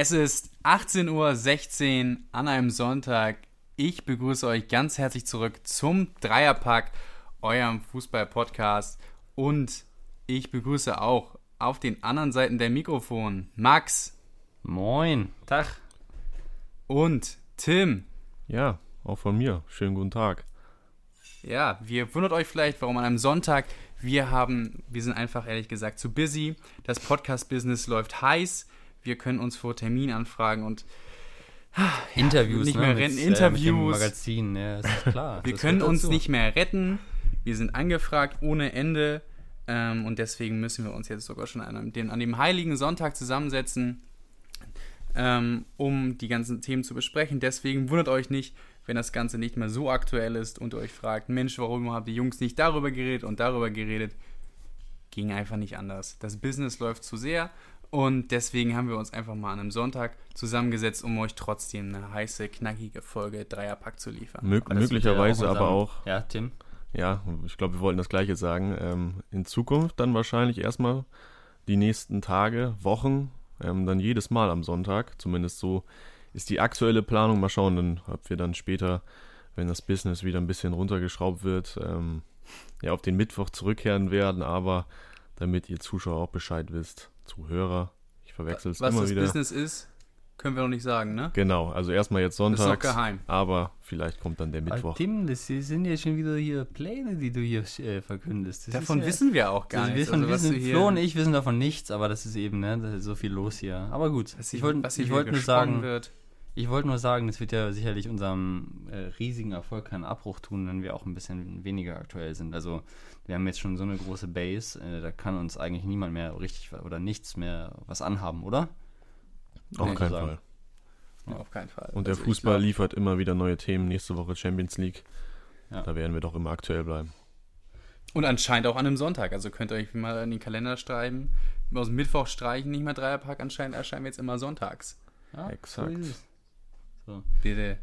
Es ist 18.16 Uhr an einem Sonntag. Ich begrüße euch ganz herzlich zurück zum Dreierpack, eurem Fußball-Podcast. Und ich begrüße auch auf den anderen Seiten der Mikrofon Max. Moin. Tag. Und Tim. Ja, auch von mir. Schönen guten Tag. Ja, wir wundert euch vielleicht, warum an einem Sonntag. Wir haben, wir sind einfach ehrlich gesagt zu busy. Das Podcast-Business läuft heiß. Wir können uns vor Termin anfragen und ja, Interviews, nicht ne, mehr mit, retten. äh, Interviews. Mit dem Magazin, ja, ist klar. wir Das können uns dazu. nicht mehr retten. Wir sind angefragt ohne Ende. Ähm, und deswegen müssen wir uns jetzt sogar schon an den, an dem heiligen Sonntag zusammensetzen, ähm, um die ganzen Themen zu besprechen. Deswegen wundert euch nicht, wenn das Ganze nicht mehr so aktuell ist und ihr euch fragt, Mensch, warum haben die Jungs nicht darüber geredet und darüber geredet? Ging einfach nicht anders. Das Business läuft zu sehr und deswegen haben wir uns einfach mal an einem Sonntag zusammengesetzt, um euch trotzdem eine heiße, knackige Folge Dreierpack zu liefern. Mö Aber ja möglicherweise auch aber auch, Ja, Tim. ja, ich glaube, wir wollten das Gleiche sagen. Ähm, in Zukunft dann wahrscheinlich erstmal die nächsten Tage, Wochen, ähm, dann jedes Mal am Sonntag. Zumindest so ist die aktuelle Planung. Mal schauen, dann, ob wir dann später, wenn das Business wieder ein bisschen runtergeschraubt wird, ähm, ja, auf den Mittwoch zurückkehren werden. Aber damit ihr Zuschauer auch Bescheid wisst, Zuhörer, ich verwechsel es Was immer das wieder. Business ist, können wir noch nicht sagen, ne? Genau, also erstmal jetzt Das ist noch sonntags, geheim. aber vielleicht kommt dann der Mittwoch. Tim, das sind ja schon wieder hier Pläne, die du hier äh, verkündest. Das Davon ja, wissen wir auch gar also wir nichts. von, Also, was wissen, Flo und ich wissen davon nichts, aber das ist eben, ne, ist so viel los hier. Aber gut, was ich wollte was wollte nur sagen, Wird. ich wollte nur sagen, das wird ja sicherlich unserem äh, riesigen Erfolg keinen Abbruch tun, wenn wir auch ein bisschen weniger aktuell sind. Also wir haben jetzt schon so eine große Base, äh, da kann uns eigentlich niemand mehr richtig oder nichts mehr was anhaben, oder? Auf Nee, keinen sagen. Fall. Ja, auf keinen Fall. Und der Also ich Fußball glaub- liefert immer wieder neue Themen. Nächste Woche Champions League. Ja. Da werden wir doch immer aktuell bleiben. Und anscheinend auch an einem Sonntag. Also könnt ihr euch mal in den Kalender schreiben. Aus dem Mittwoch streichen, nicht mehr Dreierpack. Anscheinend erscheinen wir jetzt immer sonntags. Ja, Exakt. So. So. Bitte.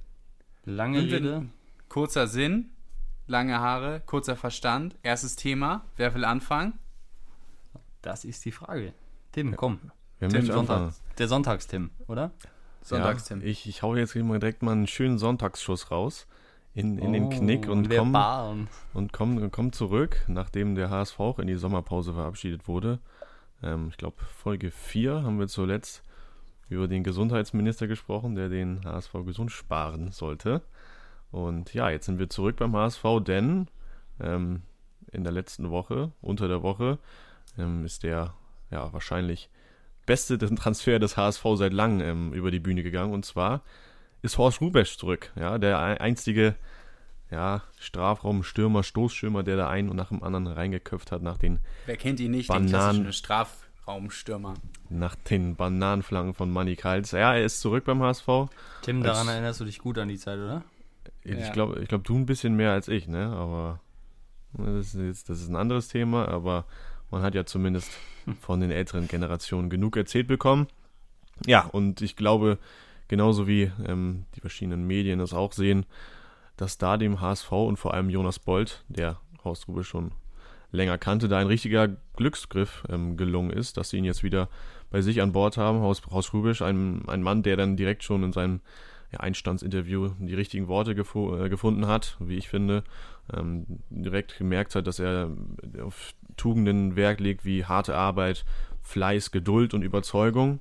Lange Rede. Kurzer Sinn, lange Haare, kurzer Verstand. Erstes Thema. Wer will anfangen? Das ist die Frage. Tim, komm. Wir Tim, Sonntag. Der Sonntagstim, oder? Sonntagstim. Ja, ich, ich hau jetzt direkt mal einen schönen Sonntagsschuss raus. In, in den Oh, Knick und komm, und komm, komm zurück, nachdem der HSV auch in die Sommerpause verabschiedet wurde. Ähm, ich glaube, Folge 4 haben wir zuletzt über den Gesundheitsminister gesprochen, der den HSV gesund sparen sollte. Und ja, jetzt sind wir zurück beim HSV, denn ähm, in der letzten Woche, unter der Woche, ähm, ist der ja wahrscheinlich beste Transfer des HSV seit langem ähm, über die Bühne gegangen. Und zwar ist Horst Rubesch zurück, ja, der ein- einzige ja, Strafraumstürmer, Stoßstürmer, der da einen und nach dem anderen reingeköpft hat nach den, Wer kennt ihn nicht? Bananen. Den klassischen Strafraumstürmer. nach den Bananenflanken von Manny Kals. Ja, er ist zurück beim HSV. Tim, Als- daran erinnerst du dich gut an die Zeit, oder? Ich Ja. glaube, ich glaub, du ein bisschen mehr als ich, ne? Aber das ist, jetzt, das ist ein anderes Thema, aber man hat ja zumindest von den älteren Generationen genug erzählt bekommen. Ja, und ich glaube, genauso wie ähm, die verschiedenen Medien das auch sehen, dass da dem HSV und vor allem Jonas Bold, der Horst Rube schon länger kannte, da ein richtiger Glücksgriff ähm, gelungen ist, dass sie ihn jetzt wieder bei sich an Bord haben. Horst, Horst Rubisch, ein, ein Mann, der dann direkt schon in seinem ja, Einstandsinterview die richtigen Worte gefu äh, gefunden hat, wie ich finde. Ähm, direkt gemerkt hat, dass er auf Tugenden Wert legt wie harte Arbeit, Fleiß, Geduld und Überzeugung.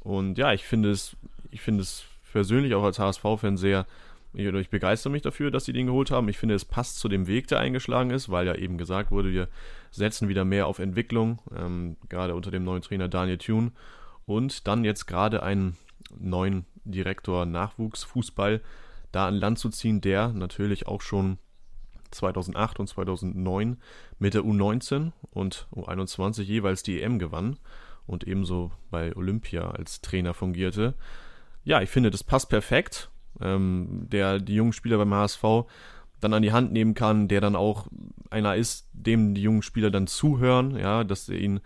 Und ja, ich finde es, ich finde es persönlich auch als HSV-Fan sehr, ich, ich begeistere mich dafür, dass sie den geholt haben. Ich finde, es passt zu dem Weg, der eingeschlagen ist, weil ja eben gesagt wurde, wir setzen wieder mehr auf Entwicklung, ähm, gerade unter dem neuen Trainer Daniel Thune. Und dann jetzt gerade einen neuen Direktor Nachwuchsfußball da an Land zu ziehen, der natürlich auch schon 2008 und 2009 mit der U19 und U21 jeweils die EM gewann und ebenso bei Olympia als Trainer fungierte. Ja, ich finde, das passt perfekt. Ähm, der die jungen Spieler beim HSV dann an die Hand nehmen kann, der dann auch einer ist, dem die jungen Spieler dann zuhören, ja, dass er ihnen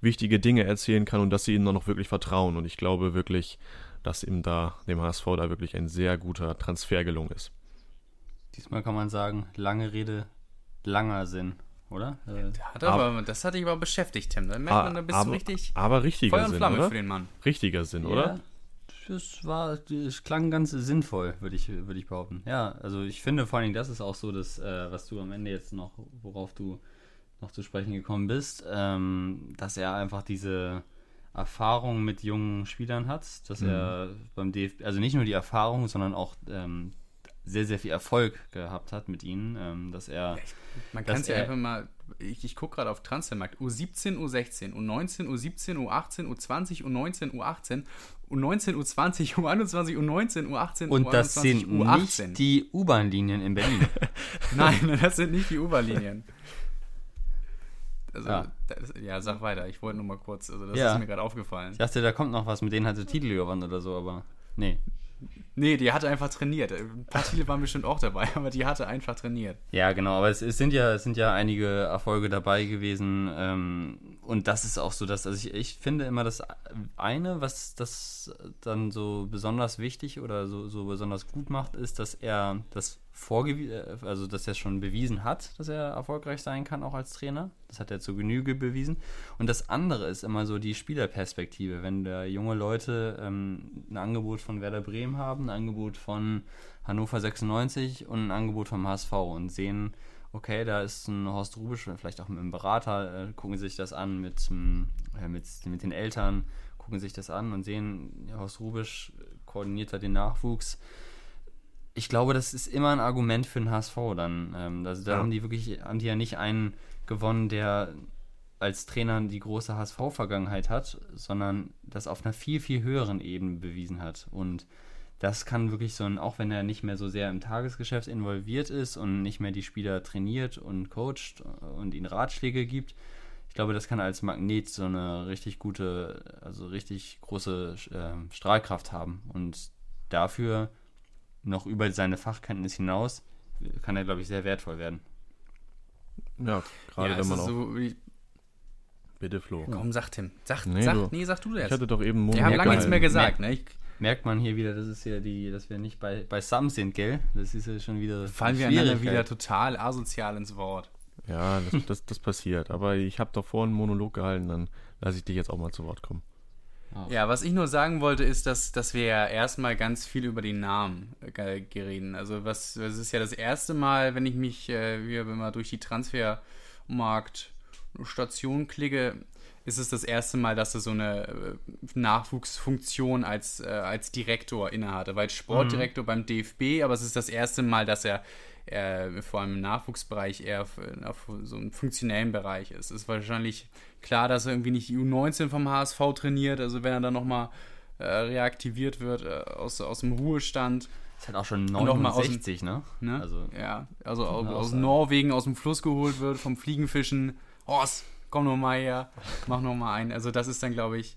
wichtige Dinge erzählen kann und dass sie ihnen dann auch wirklich vertrauen. Und ich glaube wirklich, dass ihm da, dem HSV da wirklich ein sehr guter Transfer gelungen ist. Diesmal kann man sagen, lange Rede, langer Sinn, oder? Äh, Hat aber, das hat dich aber beschäftigt, Tim. Da merkt man, da bist aber, du richtig aber richtiger Feuer und Sinn, Flamme oder? für den Mann. Richtiger Sinn, oder? es war, es klang ganz sinnvoll, würde ich, würde ich behaupten. Ja, also ich finde vor allen Dingen, das ist auch so, dass, äh, was du am Ende jetzt noch, worauf du noch zu sprechen gekommen bist, ähm, dass er einfach diese Erfahrung mit jungen Spielern hat, dass mhm. er beim DFB, also nicht nur die Erfahrung, sondern auch ähm, sehr, sehr viel Erfolg gehabt hat mit ihnen, ähm, dass er. Man kann es ja einfach mal, ich, ich gucke gerade auf Transfermarkt, U17, U16, U19, U17, U18, U20, U19, U18, U19, U20, U21, U19, U18, Und U21, das sind U18. nicht die U-Bahn-Linien in Berlin. Nein, das sind nicht die U-Bahn-Linien. Also, ja. Das, ja, sag weiter. Ich wollte nur mal kurz, also das ja. ist mir gerade aufgefallen. Ich dachte, da kommt noch was, mit denen hat sie Titel gewonnen oder so, aber nee. Nee, die hatte einfach trainiert. Ein paar Titel waren bestimmt auch dabei, aber die hatte einfach trainiert. Ja, genau, aber es, es sind, ja, es sind ja einige Erfolge dabei gewesen. Ähm, und das ist auch so, dass, also ich, ich finde immer das eine, was das dann so besonders wichtig oder so, so besonders gut macht, ist, dass er das äh, also dass er schon bewiesen hat, dass er erfolgreich sein kann, auch als Trainer. Das hat er zur Genüge bewiesen. Und das andere ist immer so die Spielerperspektive. Wenn da junge Leute ähm, ein Angebot von Werder Bremen haben, ein Angebot von Hannover 96 und ein Angebot vom HSV und sehen, okay, da ist ein Horst Rubisch, vielleicht auch mit einem Berater, äh, gucken sich das an mit, äh, mit, mit den Eltern, gucken sich das an und sehen, Horst Rubisch koordiniert da den Nachwuchs ich glaube, das ist immer ein Argument für den HSV dann. Ähm, also da ja. haben die wirklich, haben die ja nicht einen gewonnen, der als Trainer die große HSV-Vergangenheit hat, sondern das auf einer viel, viel höheren Ebene bewiesen hat. Und das kann wirklich so ein, auch wenn er nicht mehr so sehr im Tagesgeschäft involviert ist und nicht mehr die Spieler trainiert und coacht und ihnen Ratschläge gibt, ich glaube, das kann als Magnet so eine richtig gute, also richtig große äh, Strahlkraft haben. Und dafür noch über seine Fachkenntnis hinaus, kann er, glaube ich, sehr wertvoll werden. Ja, gerade ja, wenn man auch. So Bitte, Flo. Komm, sag Tim. Sag, nee, sag, du, nee, sag du das. Ich hatte doch eben Wir haben lange nichts mehr gesagt, ne? Ich, merkt man hier wieder, das ist ja die, dass wir nicht bei, bei Sam sind, gell? Das ist ja schon wieder. Fallen wir einander wieder total asozial ins Wort. Ja, das, das, das passiert. Aber ich habe doch vorhin einen Monolog gehalten, dann lasse ich dich jetzt auch mal zu Wort kommen. Ja, was ich nur sagen wollte, ist, dass, dass wir ja erstmal ganz viel über den Namen äh, reden. Also was, das ist ja das erste Mal, wenn ich mich äh, wie immer durch die Transfermarktstation klicke, ist es das erste Mal, dass er so eine äh, Nachwuchsfunktion als, äh, als Direktor innehatte. Weil Sportdirektor mhm. beim DFB, aber es ist das erste Mal, dass er äh, vor allem im Nachwuchsbereich eher auf, auf so einem funktionellen Bereich ist. Es ist wahrscheinlich klar, dass er irgendwie nicht die U19 vom HSV trainiert, also wenn er dann nochmal äh, reaktiviert wird äh, aus, aus dem Ruhestand. Ist halt auch schon 69, dem, ne? ne? Also, ja, also aus, aus Norwegen aus dem Fluss geholt wird, vom Fliegenfischen. Horst, komm noch mal her, mach noch mal ein. Also das ist dann, glaube ich,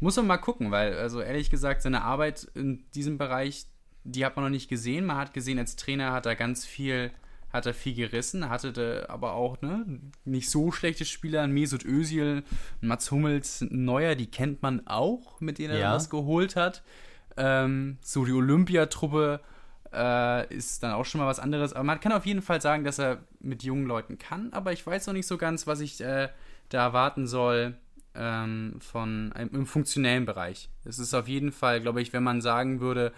muss man mal gucken, weil, also ehrlich gesagt, seine Arbeit in diesem Bereich, die hat man noch nicht gesehen. Man hat gesehen, als Trainer hat er ganz viel, hat er viel gerissen, hatte aber auch ne, nicht so schlechte Spieler, Mesut Özil, Mats Hummels, Neuer, die kennt man auch, mit denen er ja. was geholt hat. Ähm, so die Olympiatruppe äh, ist dann auch schon mal was anderes. Aber man kann auf jeden Fall sagen, dass er mit jungen Leuten kann, aber ich weiß noch nicht so ganz, was ich äh, da erwarten soll ähm, von im funktionellen Bereich. Es ist auf jeden Fall, glaube ich, wenn man sagen würde,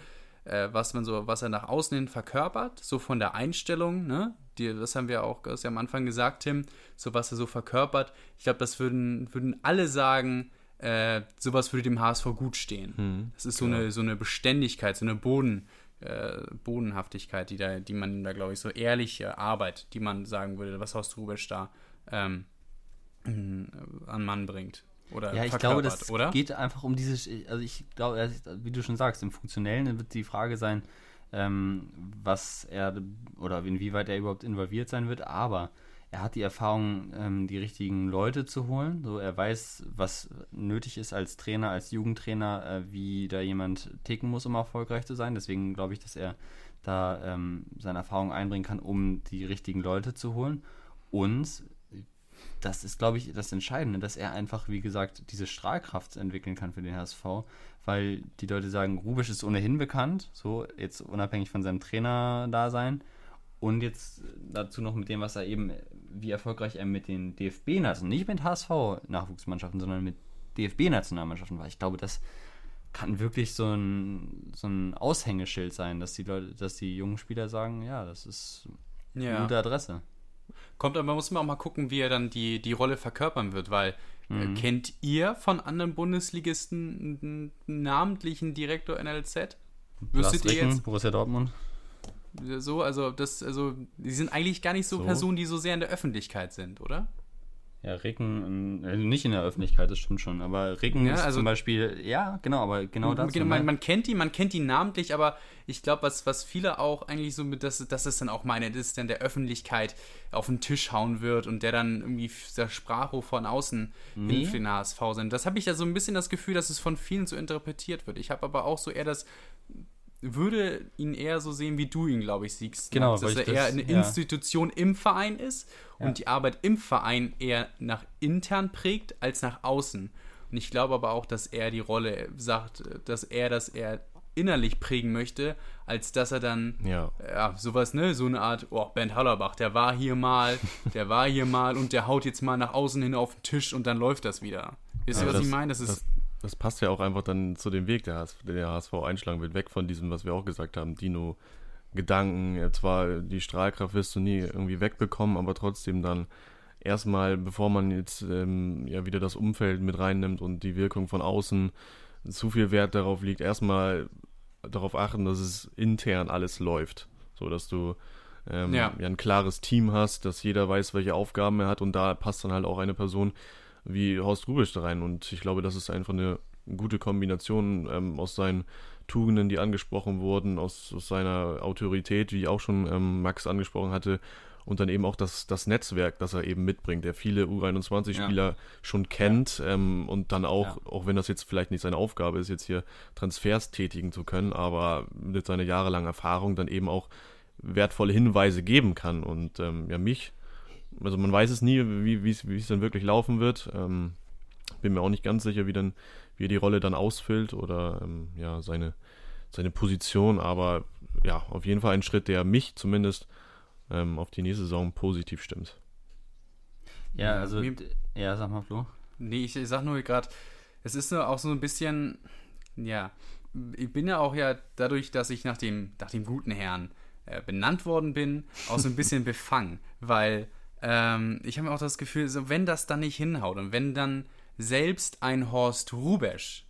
äh, was man so, was er nach außen hin verkörpert, so von der Einstellung, ne? Die, das haben wir auch ja am Anfang gesagt, Tim, so was er so verkörpert. Ich glaube, das würden, würden alle sagen, äh, sowas würde dem HSV gut stehen. Hm, das ist so, eine, so eine Beständigkeit, so eine Boden, äh, Bodenhaftigkeit, die, da, die man da, glaube ich, so ehrliche Arbeit, die man sagen würde, was Horst Rubisch da ähm, an Mann bringt. Oder ja, ich glaube, das oder? geht einfach um dieses, also ich glaube, wie du schon sagst, im Funktionellen wird die Frage sein, ähm, was er oder inwieweit er überhaupt involviert sein wird, aber er hat die Erfahrung, ähm, die richtigen Leute zu holen. So, er weiß, was nötig ist als Trainer, als Jugendtrainer, äh, wie da jemand ticken muss, um erfolgreich zu sein. Deswegen glaube ich, dass er da ähm, seine Erfahrung einbringen kann, um die richtigen Leute zu holen. Und das ist, glaube ich, das Entscheidende, dass er einfach, wie gesagt, diese Strahlkraft entwickeln kann für den HSV, weil die Leute sagen, Rubisch ist ohnehin bekannt, so jetzt unabhängig von seinem Trainer-Dasein. Und jetzt dazu noch mit dem, was er eben, wie erfolgreich er mit den DFB-Nationen, nicht mit HSV-Nachwuchsmannschaften, sondern mit DFB-Nationalmannschaften war. Ich glaube, das kann wirklich so ein, so ein Aushängeschild sein, dass die Leute, dass die jungen Spieler sagen, ja, das ist eine Ja. gute Adresse. Kommt aber, muss man auch mal gucken, wie er dann die, die Rolle verkörpern wird, weil äh, kennt ihr von anderen Bundesligisten einen namentlichen Direktor NLZ? Wüsstet ihr jetzt Borussia Dortmund. so, also das, also die sind eigentlich gar nicht so, So? Personen, die so sehr in der Öffentlichkeit sind, oder? Ja, Ricken, äh, nicht in der Öffentlichkeit, das stimmt schon, aber Ricken Ja, ist also- zum Beispiel, ja, genau, aber genau. Genau, man, man kennt ihn, man kennt ihn namentlich, aber ich glaube, was, was viele auch eigentlich so mit, das, das ist dann auch meine, das ist dann der Öffentlichkeit auf den Tisch hauen wird und der dann irgendwie das Sprachrohr von außen Nee. hin für den HSV sind. Das habe ich ja so ein bisschen das Gefühl, dass es von vielen so interpretiert wird. Ich habe aber auch so eher das, würde ihn eher so sehen, wie du ihn, glaube ich, siehst. Genau, dass weil er ich eher das- eine ja. Institution im Verein ist Ja. und die Arbeit im Verein eher nach intern prägt als nach außen. Und ich glaube aber auch, dass er die Rolle sagt, dass er das eher innerlich prägen möchte, als dass er dann Ja. ja, sowas, ne, so eine Art, oh, Bernd Hallerbach, der war hier mal, der war hier mal und der haut jetzt mal nach außen hin auf den Tisch und dann läuft das wieder. Wisst ihr, Ja, was das- ich meine? Das ist, das, das passt ja auch einfach dann zu dem Weg, der, HS, den der HSV einschlagen wird, weg von diesem, was wir auch gesagt haben, Dino. Gedanken, zwar die Strahlkraft wirst du nie irgendwie wegbekommen, aber trotzdem dann erstmal, bevor man jetzt ähm, ja wieder das Umfeld mit reinnimmt und die Wirkung von außen zu viel Wert darauf liegt, erstmal darauf achten, dass es intern alles läuft. So dass du ähm, Ja. ja. ein klares Team hast, dass jeder weiß, welche Aufgaben er hat und da passt dann halt auch eine Person wie Horst Rubisch da rein. Und ich glaube, das ist einfach eine gute Kombination ähm, aus seinen Tugenden, die angesprochen wurden, aus, aus seiner Autorität, wie auch schon ähm, Max angesprochen hatte, und dann eben auch das, das Netzwerk, das er eben mitbringt, der viele U21-Spieler schon kennt ähm, und dann auch, Ja. auch wenn das jetzt vielleicht nicht seine Aufgabe ist, jetzt hier Transfers tätigen zu können, aber mit seiner jahrelangen Erfahrung dann eben auch wertvolle Hinweise geben kann. Und ähm, ja, mich, also man weiß es nie, wie wie es wie es dann wirklich laufen wird. Ähm, bin mir auch nicht ganz sicher, wie dann, wie er die Rolle dann ausfüllt oder ähm, ja, seine, seine Position, aber ja, auf jeden Fall ein Schritt, der mich zumindest ähm, auf die nächste Saison positiv stimmt. Ja, also, ja, sag mal, Flo. nee, ich, ich sag nur gerade, es ist nur auch so ein bisschen, ja, ich bin ja auch ja dadurch, dass ich nach dem, nach dem guten Herrn äh, benannt worden bin, auch so ein bisschen befangen, weil ähm, ich habe auch das Gefühl, so wenn das dann nicht hinhaut und wenn dann selbst ein Horst Rubesch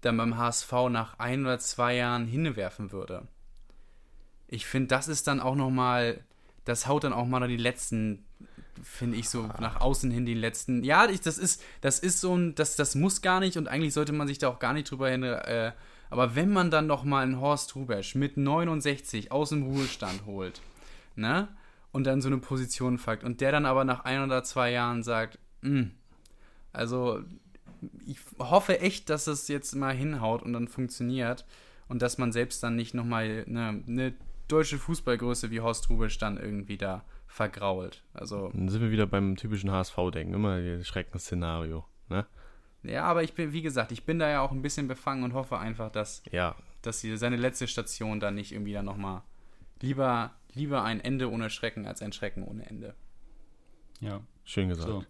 dann beim HSV nach ein oder zwei Jahren hinwerfen würde, ich finde, das ist dann auch nochmal, das haut dann auch mal die letzten, finde ich, so nach außen hin die letzten. Ja, ich, das ist, das ist so ein, das, das muss gar nicht und eigentlich sollte man sich da auch gar nicht drüber hin. Äh, aber wenn man dann nochmal einen Horst Rubesch mit 69 aus dem Ruhestand holt, ne? Und dann so eine Position fragt und der dann aber nach ein oder zwei Jahren sagt, "Hm, also ich hoffe echt, dass es jetzt mal hinhaut und dann funktioniert und dass man selbst dann nicht nochmal eine, eine deutsche Fußballgröße wie Horst Rubisch dann irgendwie da vergrault. Also, Dann sind wir wieder beim typischen HSV-Denken, immer das Schreckensszenario. Ne? ja, aber ich bin, wie gesagt, ich bin da ja auch ein bisschen befangen und hoffe einfach, dass, Ja, dass sie seine letzte Station dann nicht irgendwie dann nochmal lieber, lieber ein Ende ohne Schrecken als ein Schrecken ohne Ende. Ja, schön gesagt. so.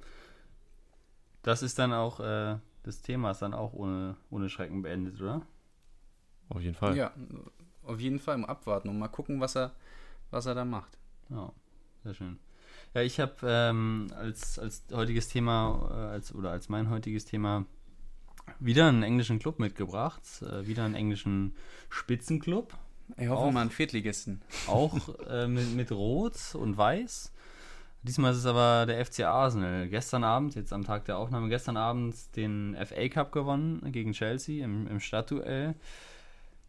Das ist dann auch, äh, das Thema ist dann auch ohne, ohne Schrecken beendet, oder? Auf jeden Fall. Ja, auf jeden Fall mal abwarten und mal gucken, was er, was er da macht. Ja, sehr schön. Ja, ich habe ähm, als, als heutiges Thema, äh, als, oder als mein heutiges Thema, wieder einen englischen Club mitgebracht. Äh, wieder einen englischen Spitzenclub. Ich hoffe Auch- mal einen Viertligisten. Auch äh, mit, mit Rot und Weiß. Diesmal ist es aber der FC Arsenal. Gestern Abend, jetzt am Tag der Aufnahme, gestern Abend den FA Cup gewonnen gegen Chelsea im, im Stadtduell.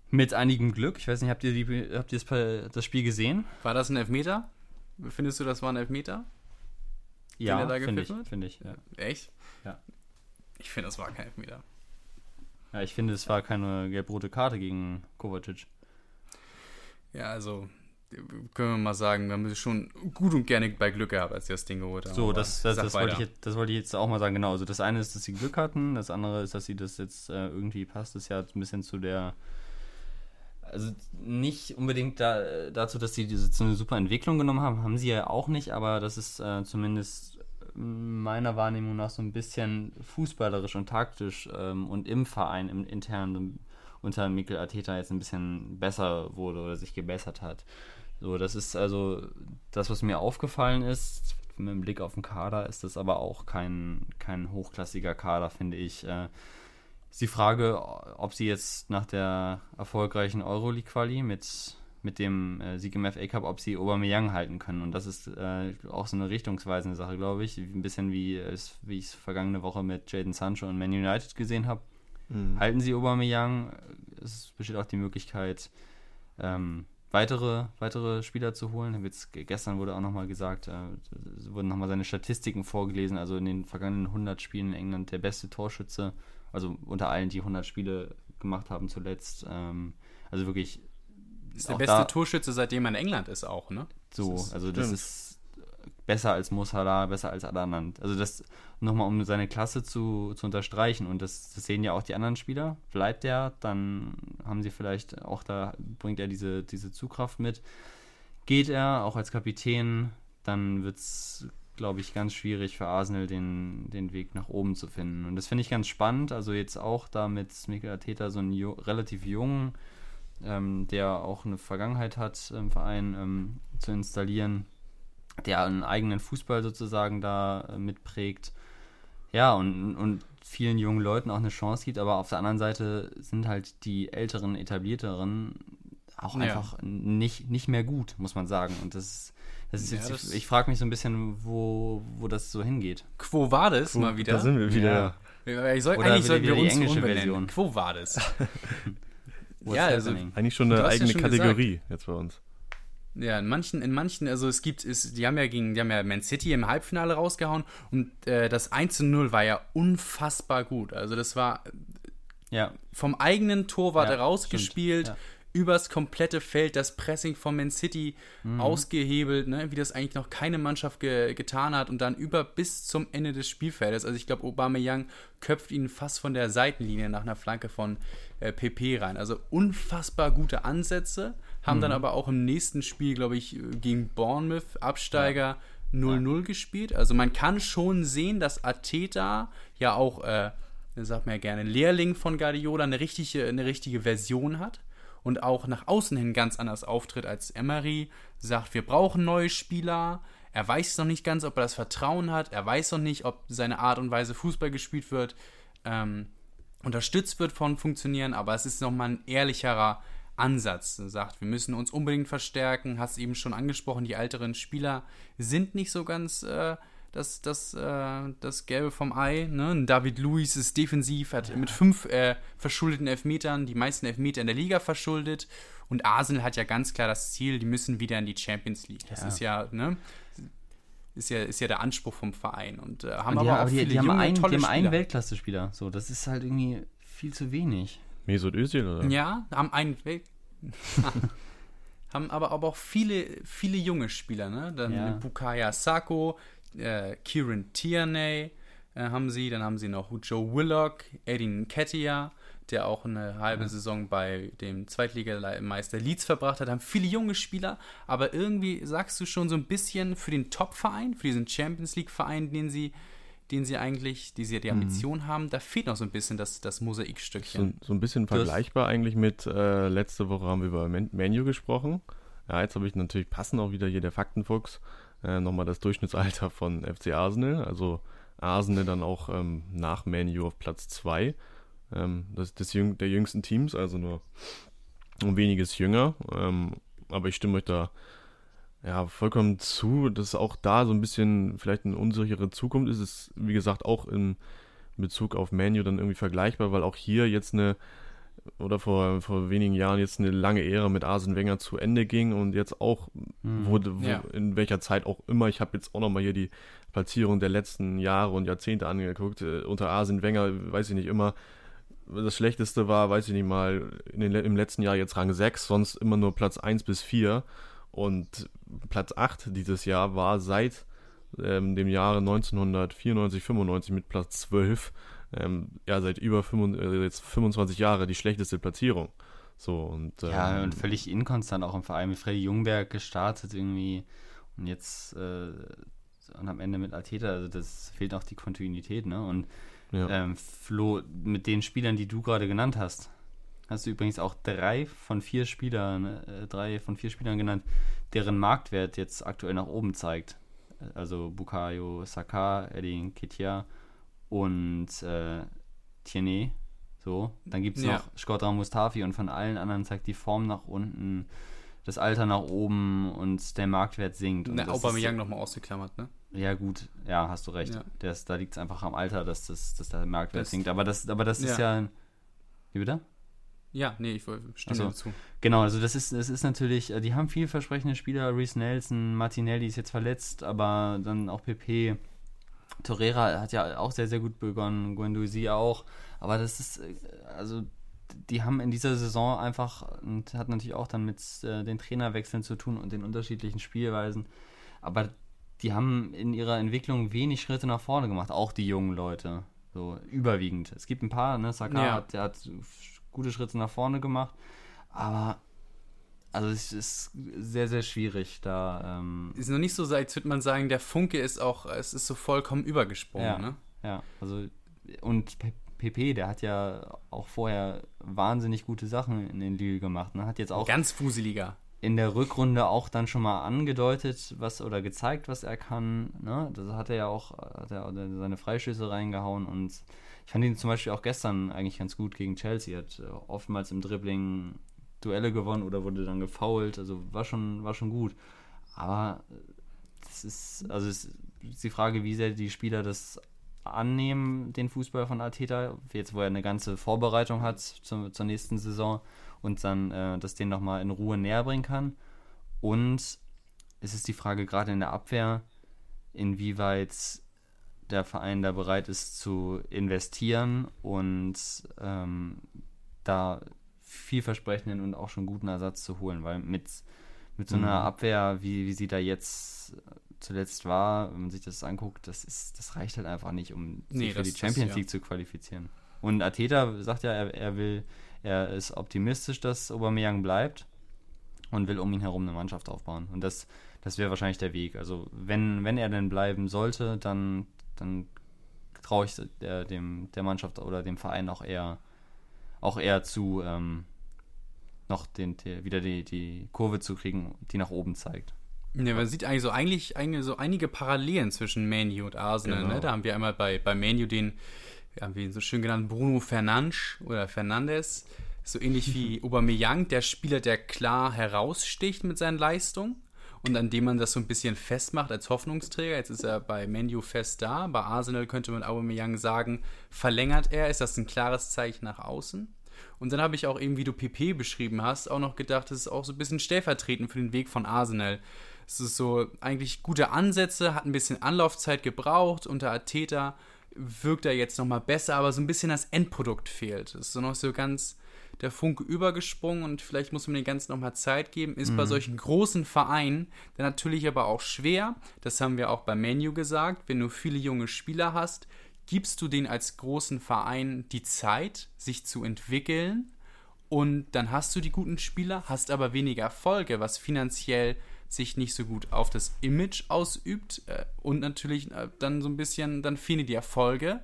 Mit einigem Glück. Ich weiß nicht, habt ihr, die, habt ihr das, das Spiel gesehen? War das ein Elfmeter? Findest du, das war ein Elfmeter? Ja, da finde ich. Finde ich, ja. Echt? Ja. Ich finde, das war kein Elfmeter. ja, ich finde, es war keine gelb-rote Karte gegen Kovacic. Ja, also können wir mal sagen, wir haben schon gut und gerne bei Glück gehabt, als sie das Ding geholt haben. So, das, das, das, wollte ich jetzt, das wollte ich jetzt auch mal sagen. Genau, also das eine ist, dass sie Glück hatten, das andere ist, dass sie das jetzt äh, irgendwie passt. Das ja ein bisschen zu der. Also nicht unbedingt da, dazu, dass sie diese, so eine super Entwicklung genommen haben, haben sie ja auch nicht, aber das ist äh, zumindest meiner Wahrnehmung nach so ein bisschen fußballerisch und taktisch ähm, und im Verein, im internen unter Mikel Arteta jetzt ein bisschen besser wurde oder sich gebessert hat. So, das ist also das, was mir aufgefallen ist. Mit dem Blick auf den Kader ist das aber auch kein, kein hochklassiger Kader, finde ich. Äh, ist die Frage, ob sie jetzt nach der erfolgreichen Euroleague-Quali mit, mit dem äh, Sieg im FA Cup, ob sie Aubameyang halten können. Und das ist äh, auch so eine richtungsweisende Sache, glaube ich. Ein bisschen wie, wie ich es vergangene Woche mit Jaden Sancho und Man United gesehen habe. Mhm. Halten sie Aubameyang. Es besteht auch die Möglichkeit, ähm, weitere, weitere Spieler zu holen. Jetzt, gestern wurde auch nochmal gesagt, äh, wurden nochmal seine Statistiken vorgelesen. Also in den vergangenen 100 Spielen in England der beste Torschütze also unter allen, die 100 Spiele gemacht haben zuletzt. Ähm, also wirklich. Ist der beste da, Torschütze, seitdem er in England ist, auch, ne? So, das also das ist besser als Musala, besser als Adanand. Also das nochmal, um seine Klasse zu, zu unterstreichen. Und das, das, sehen ja auch die anderen Spieler. Bleibt der, dann haben sie vielleicht auch da, bringt er diese, diese Zugkraft mit. Geht er, auch als Kapitän, dann wird es glaube ich, ganz schwierig für Arsenal den, den Weg nach oben zu finden. Und das finde ich ganz spannend. Also jetzt auch da mit Mikel Arteta so einen jo relativ jungen, ähm, der auch eine Vergangenheit hat im Verein, ähm, zu installieren, der einen eigenen Fußball sozusagen da äh, mitprägt. Ja, und, und vielen jungen Leuten auch eine Chance gibt, aber auf der anderen Seite sind halt die älteren, etablierteren auch ja. einfach nicht, nicht mehr gut, muss man sagen. Und das ist das ist jetzt, ja, das ich, ich frage mich so ein bisschen, wo, wo das so hingeht. Quo war das mal wieder? Da sind wir wieder. Ja. Ich soll, eigentlich sollten wir uns die englische Version. Quo war das? ja, also eigentlich schon eine eigene ja Kategorie gesagt. jetzt bei uns. Ja, in manchen, in manchen, also es gibt, ist, die haben ja gegen, die haben ja Man City im Halbfinale rausgehauen und äh, das 1 zu 0 war ja unfassbar gut. Also das war ja. vom eigenen Torwart ja, rausgespielt. Ja übers komplette Feld das Pressing von Man City mhm. ausgehebelt, ne? wie das eigentlich noch keine Mannschaft ge getan hat und dann über bis zum Ende des Spielfeldes. Also ich glaube, Aubameyang köpft ihn fast von der Seitenlinie nach einer Flanke von äh, PP rein. Also unfassbar gute Ansätze, haben mhm. dann aber auch im nächsten Spiel, glaube ich, gegen Bournemouth, Absteiger, 0-0 ja. gespielt. Also man kann schon sehen, dass Ateta ja auch, äh, sagt man ja gerne, Lehrling von Guardiola, eine richtige, eine richtige Version hat und auch nach außen hin ganz anders auftritt als Emery, sagt, wir brauchen neue Spieler. Er weiß noch nicht ganz, ob er das Vertrauen hat. Er weiß noch nicht, ob seine Art und Weise Fußball gespielt wird, ähm, unterstützt wird von Funktionieren, aber es ist nochmal ein ehrlicherer Ansatz. Sagt, wir müssen uns unbedingt verstärken. Hast eben schon angesprochen, die älteren Spieler sind nicht so ganz äh, das, das, äh, das Gelbe vom Ei. Ne? David Luiz ist defensiv, hat mit fünf äh, verschuldeten Elfmetern die meisten Elfmeter in der Liga verschuldet. Und Arsenal hat ja ganz klar das Ziel, die müssen wieder in die Champions League. Das ja. ist ja, ne? Ist ja, ist ja der Anspruch vom Verein. Und äh, haben und aber auch die, viele die junge, haben einen, tolle die haben einen Weltklasse-Spieler. So, das ist halt irgendwie viel zu wenig. Mesut Özil, oder? Ja, haben einen Welt haben aber, aber auch viele, viele junge Spieler, ne? Dann ja. Bukaya Sako, äh, Kieran Tierney äh, haben sie, dann haben sie noch Joe Willock, Edin Ketia, der auch eine halbe ja. Saison bei dem Zweitligameister Leeds verbracht hat, haben viele junge Spieler, aber irgendwie sagst du schon so ein bisschen für den Top-Verein, für diesen Champions League-Verein, den sie den sie eigentlich, die sie die mhm. Ambition mhm. haben, da fehlt noch so ein bisschen das, das Mosaikstückchen. So, so ein bisschen vergleichbar eigentlich mit äh, letzte Woche haben wir über Menu gesprochen. Ja, jetzt habe ich natürlich passend auch wieder hier der Faktenfuchs äh, nochmal das Durchschnittsalter von FC Arsenal. Also Arsenal dann auch ähm, nach Manu auf Platz 2. Ähm, das ist das jüng der jüngsten Teams, also nur um weniges jünger. Ähm, aber ich stimme euch da ja vollkommen zu, dass auch da so ein bisschen vielleicht eine unsichere Zukunft ist. Es ist, wie gesagt, auch in Bezug auf Manu dann irgendwie vergleichbar, weil auch hier jetzt eine oder vor, vor wenigen Jahren jetzt eine lange Ära mit Arsene Wenger zu Ende ging und jetzt auch mhm. wurde, wo, ja. in welcher Zeit auch immer, ich habe jetzt auch nochmal hier die Platzierung der letzten Jahre und Jahrzehnte angeguckt, äh, unter Arsene Wenger, weiß ich nicht, immer das Schlechteste war, weiß ich nicht mal, den, im letzten Jahr jetzt Rang 6, sonst immer nur Platz 1 bis 4 und Platz 8 dieses Jahr war seit ähm, dem Jahre 1994, 95 mit Platz 12 ähm, ja, seit über 25, äh, jetzt 25 Jahre die schlechteste Platzierung. So, und, ähm, ja, und völlig inkonstant auch im Verein mit Freddy Jungberg gestartet irgendwie und jetzt äh, und am Ende mit Arteta, also das fehlt auch die Kontinuität, ne? Und Ja. ähm, Flo, mit den Spielern, die du gerade genannt hast, hast du übrigens auch drei von vier Spielern, äh, drei von vier Spielern genannt, deren Marktwert jetzt aktuell nach oben zeigt. Also Bukayo Saka, Eddie Nketiah und äh, Tierney. So, dann gibt es Ja. noch Skodran Mustafi und von allen anderen zeigt die Form nach unten, das Alter nach oben und der Marktwert sinkt. Und ist- Aubameyang nochmal ausgeklammert, ne? ja, gut, ja, hast du recht. Ja. Das, da liegt es einfach am Alter, dass, das, dass der Marktwert Das- sinkt. Aber das, aber das ist ja. Wie bitte? Ja, nee, ich stimme Ach so. dir zu. Genau, also das ist, das ist natürlich, äh, die haben vielversprechende Spieler, Reese Nelson, Martinelli ist jetzt verletzt, aber dann auch PP. Torreira hat ja auch sehr, sehr gut begonnen, Guendouzi auch. Aber das ist, äh, also die haben in dieser Saison einfach, und hat natürlich auch dann mit äh, den Trainerwechseln zu tun und den unterschiedlichen Spielweisen, aber die haben in ihrer Entwicklung wenig Schritte nach vorne gemacht, auch die jungen Leute, so überwiegend. Es gibt ein paar, ne, Saka Ja. hat, der hat gute Schritte nach vorne gemacht, aber also es ist sehr, sehr schwierig da. Ähm, Ist noch nicht so, als würde man sagen, der Funke ist auch, es ist so vollkommen übergesprungen, Ja. ne? Ja, also und PP, der hat ja auch vorher wahnsinnig gute Sachen in den Lille gemacht. Ne? Hat jetzt auch Ganz fuseliger. in der Rückrunde auch dann schon mal angedeutet, was oder gezeigt, was er kann. Ne? Das hat er ja auch, hat er seine Freischüsse reingehauen und ich fand ihn zum Beispiel auch gestern eigentlich ganz gut gegen Chelsea. Hat äh, oftmals im Dribbling Duelle gewonnen oder wurde dann gefoult. Also war schon, war schon gut. Aber äh, das ist, also es ist die Frage, wie sehr die Spieler das annehmen, den Fußball von Arteta, jetzt wo er eine ganze Vorbereitung hat zur, zur nächsten Saison und dann äh, das den nochmal in Ruhe näher bringen kann. Und es ist die Frage gerade in der Abwehr, inwieweit der Verein da bereit ist zu investieren und ähm, da vielversprechenden und auch schon guten Ersatz zu holen, weil mit, mit so einer Mhm. Abwehr, wie, wie sie da jetzt zuletzt war, wenn man sich das anguckt, das ist, das reicht halt einfach nicht, um sich Nee, für das- die das- Champions ja. League zu qualifizieren. Und Ateta sagt ja, er, er will, er ist optimistisch, dass Aubameyang bleibt und will um ihn herum eine Mannschaft aufbauen. Und das, das wäre wahrscheinlich der Weg. Also wenn, wenn er denn bleiben sollte, dann, dann traue ich der, dem, der Mannschaft oder dem Verein auch eher, auch eher zu, ähm, noch den, die, wieder die, die Kurve zu kriegen, die nach oben zeigt. Ja, man sieht eigentlich so, eigentlich, eigentlich so einige Parallelen zwischen Manu und Arsenal. Genau. Ne? Da haben wir einmal bei, bei Manu den, haben wir ihn so schön genannt, Bruno Fernandes oder Fernandes. So ähnlich wie Aubameyang, der Spieler, der klar heraussticht mit seinen Leistungen und an dem man das so ein bisschen festmacht als Hoffnungsträger. Jetzt ist er bei Manu fest da. Bei Arsenal könnte man Aubameyang sagen, verlängert er, ist das ein klares Zeichen nach außen. Und dann habe ich auch eben, wie du PP beschrieben hast, auch noch gedacht, das ist auch so ein bisschen stellvertretend für den Weg von Arsenal. Es ist so eigentlich gute Ansätze, hat ein bisschen Anlaufzeit gebraucht. Unter Ateta wirkt er jetzt nochmal besser, aber so ein bisschen das Endprodukt fehlt. Es ist so noch so ganz der Funke übergesprungen und vielleicht muss man den Ganzen nochmal Zeit geben. Ist bei solchen großen Vereinen dann natürlich aber auch schwer. Das haben wir auch bei Menu gesagt. Wenn du viele junge Spieler hast, gibst du denen als großen Verein die Zeit, sich zu entwickeln und dann hast du die guten Spieler, hast aber weniger Erfolge, was finanziell sich nicht so gut auf das Image ausübt äh, und natürlich äh, dann so ein bisschen, dann fehlen die Erfolge,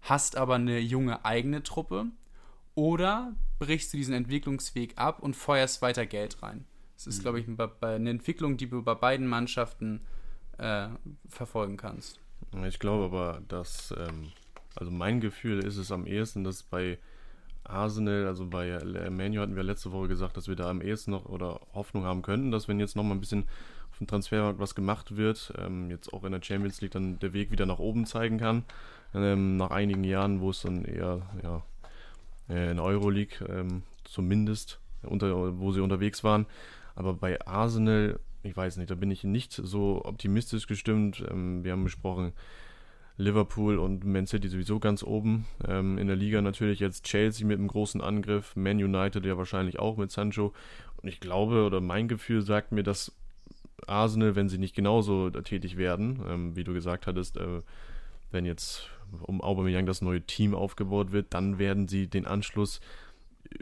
hast aber eine junge eigene Truppe oder brichst du diesen Entwicklungsweg ab und feuerst weiter Geld rein. Das ist, glaube ich, eine Entwicklung, die du bei beiden Mannschaften äh, verfolgen kannst. Ich glaube aber, dass, ähm, also mein Gefühl ist es am ehesten, dass bei Arsenal, also bei Manu hatten wir letzte Woche gesagt, dass wir da am ehesten noch oder Hoffnung haben könnten, dass wenn jetzt noch mal ein bisschen auf dem Transfermarkt was gemacht wird, ähm, jetzt auch in der Champions League dann der Weg wieder nach oben zeigen kann. Ähm, nach einigen Jahren, wo es dann eher, ja, in der Euroleague ähm, zumindest, unter, wo sie unterwegs waren. Aber bei Arsenal, ich weiß nicht, da bin ich nicht so optimistisch gestimmt. Ähm, wir haben besprochen, Liverpool und Man City sowieso ganz oben. Ähm, in der Liga natürlich jetzt Chelsea mit einem großen Angriff, Man United ja wahrscheinlich auch mit Sancho. Und ich glaube, oder mein Gefühl sagt mir, dass Arsenal, wenn sie nicht genauso tätig werden, ähm, wie du gesagt hattest, äh, wenn jetzt um Aubameyang das neue Team aufgebaut wird, dann werden sie den Anschluss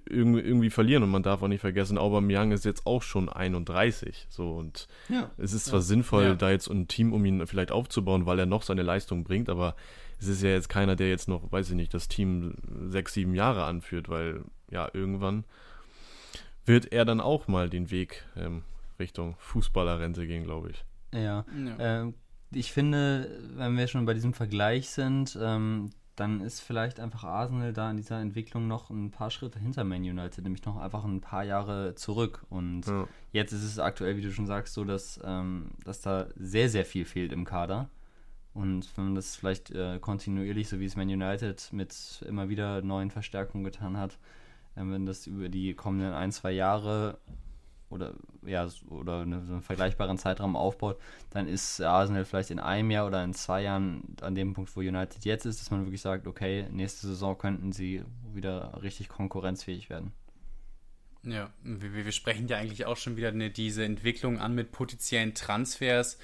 irgendwie, irgendwie verlieren. Und man darf auch nicht vergessen, Aubameyang ist jetzt auch schon 31. So und Ja. es ist zwar Ja. sinnvoll, Ja. da jetzt ein Team um ihn vielleicht aufzubauen, weil er noch seine Leistung bringt, aber es ist ja jetzt keiner, der jetzt noch, weiß ich nicht, das Team sechs, sieben Jahre anführt, weil ja, irgendwann wird er dann auch mal den Weg ähm, Richtung Fußballerrente gehen, glaube ich. Ja. Ja. Ähm, ich finde, wenn wir schon bei diesem Vergleich sind, ähm, dann ist vielleicht einfach Arsenal da in dieser Entwicklung noch ein paar Schritte hinter Man United, nämlich noch einfach ein paar Jahre zurück. Und Ja. jetzt ist es aktuell, wie du schon sagst, so, dass, ähm, dass da sehr, sehr viel fehlt im Kader. Und wenn man das vielleicht äh, kontinuierlich, so wie es Man United mit immer wieder neuen Verstärkungen getan hat, äh, wenn das über die kommenden ein, zwei Jahre oder ja, oder so einen vergleichbaren Zeitraum aufbaut, dann ist Arsenal vielleicht in einem Jahr oder in zwei Jahren an dem Punkt, wo United jetzt ist, dass man wirklich sagt, okay, nächste Saison könnten sie wieder richtig konkurrenzfähig werden. Ja, wir, wir sprechen ja eigentlich auch schon wieder eine, diese Entwicklung an mit potenziellen Transfers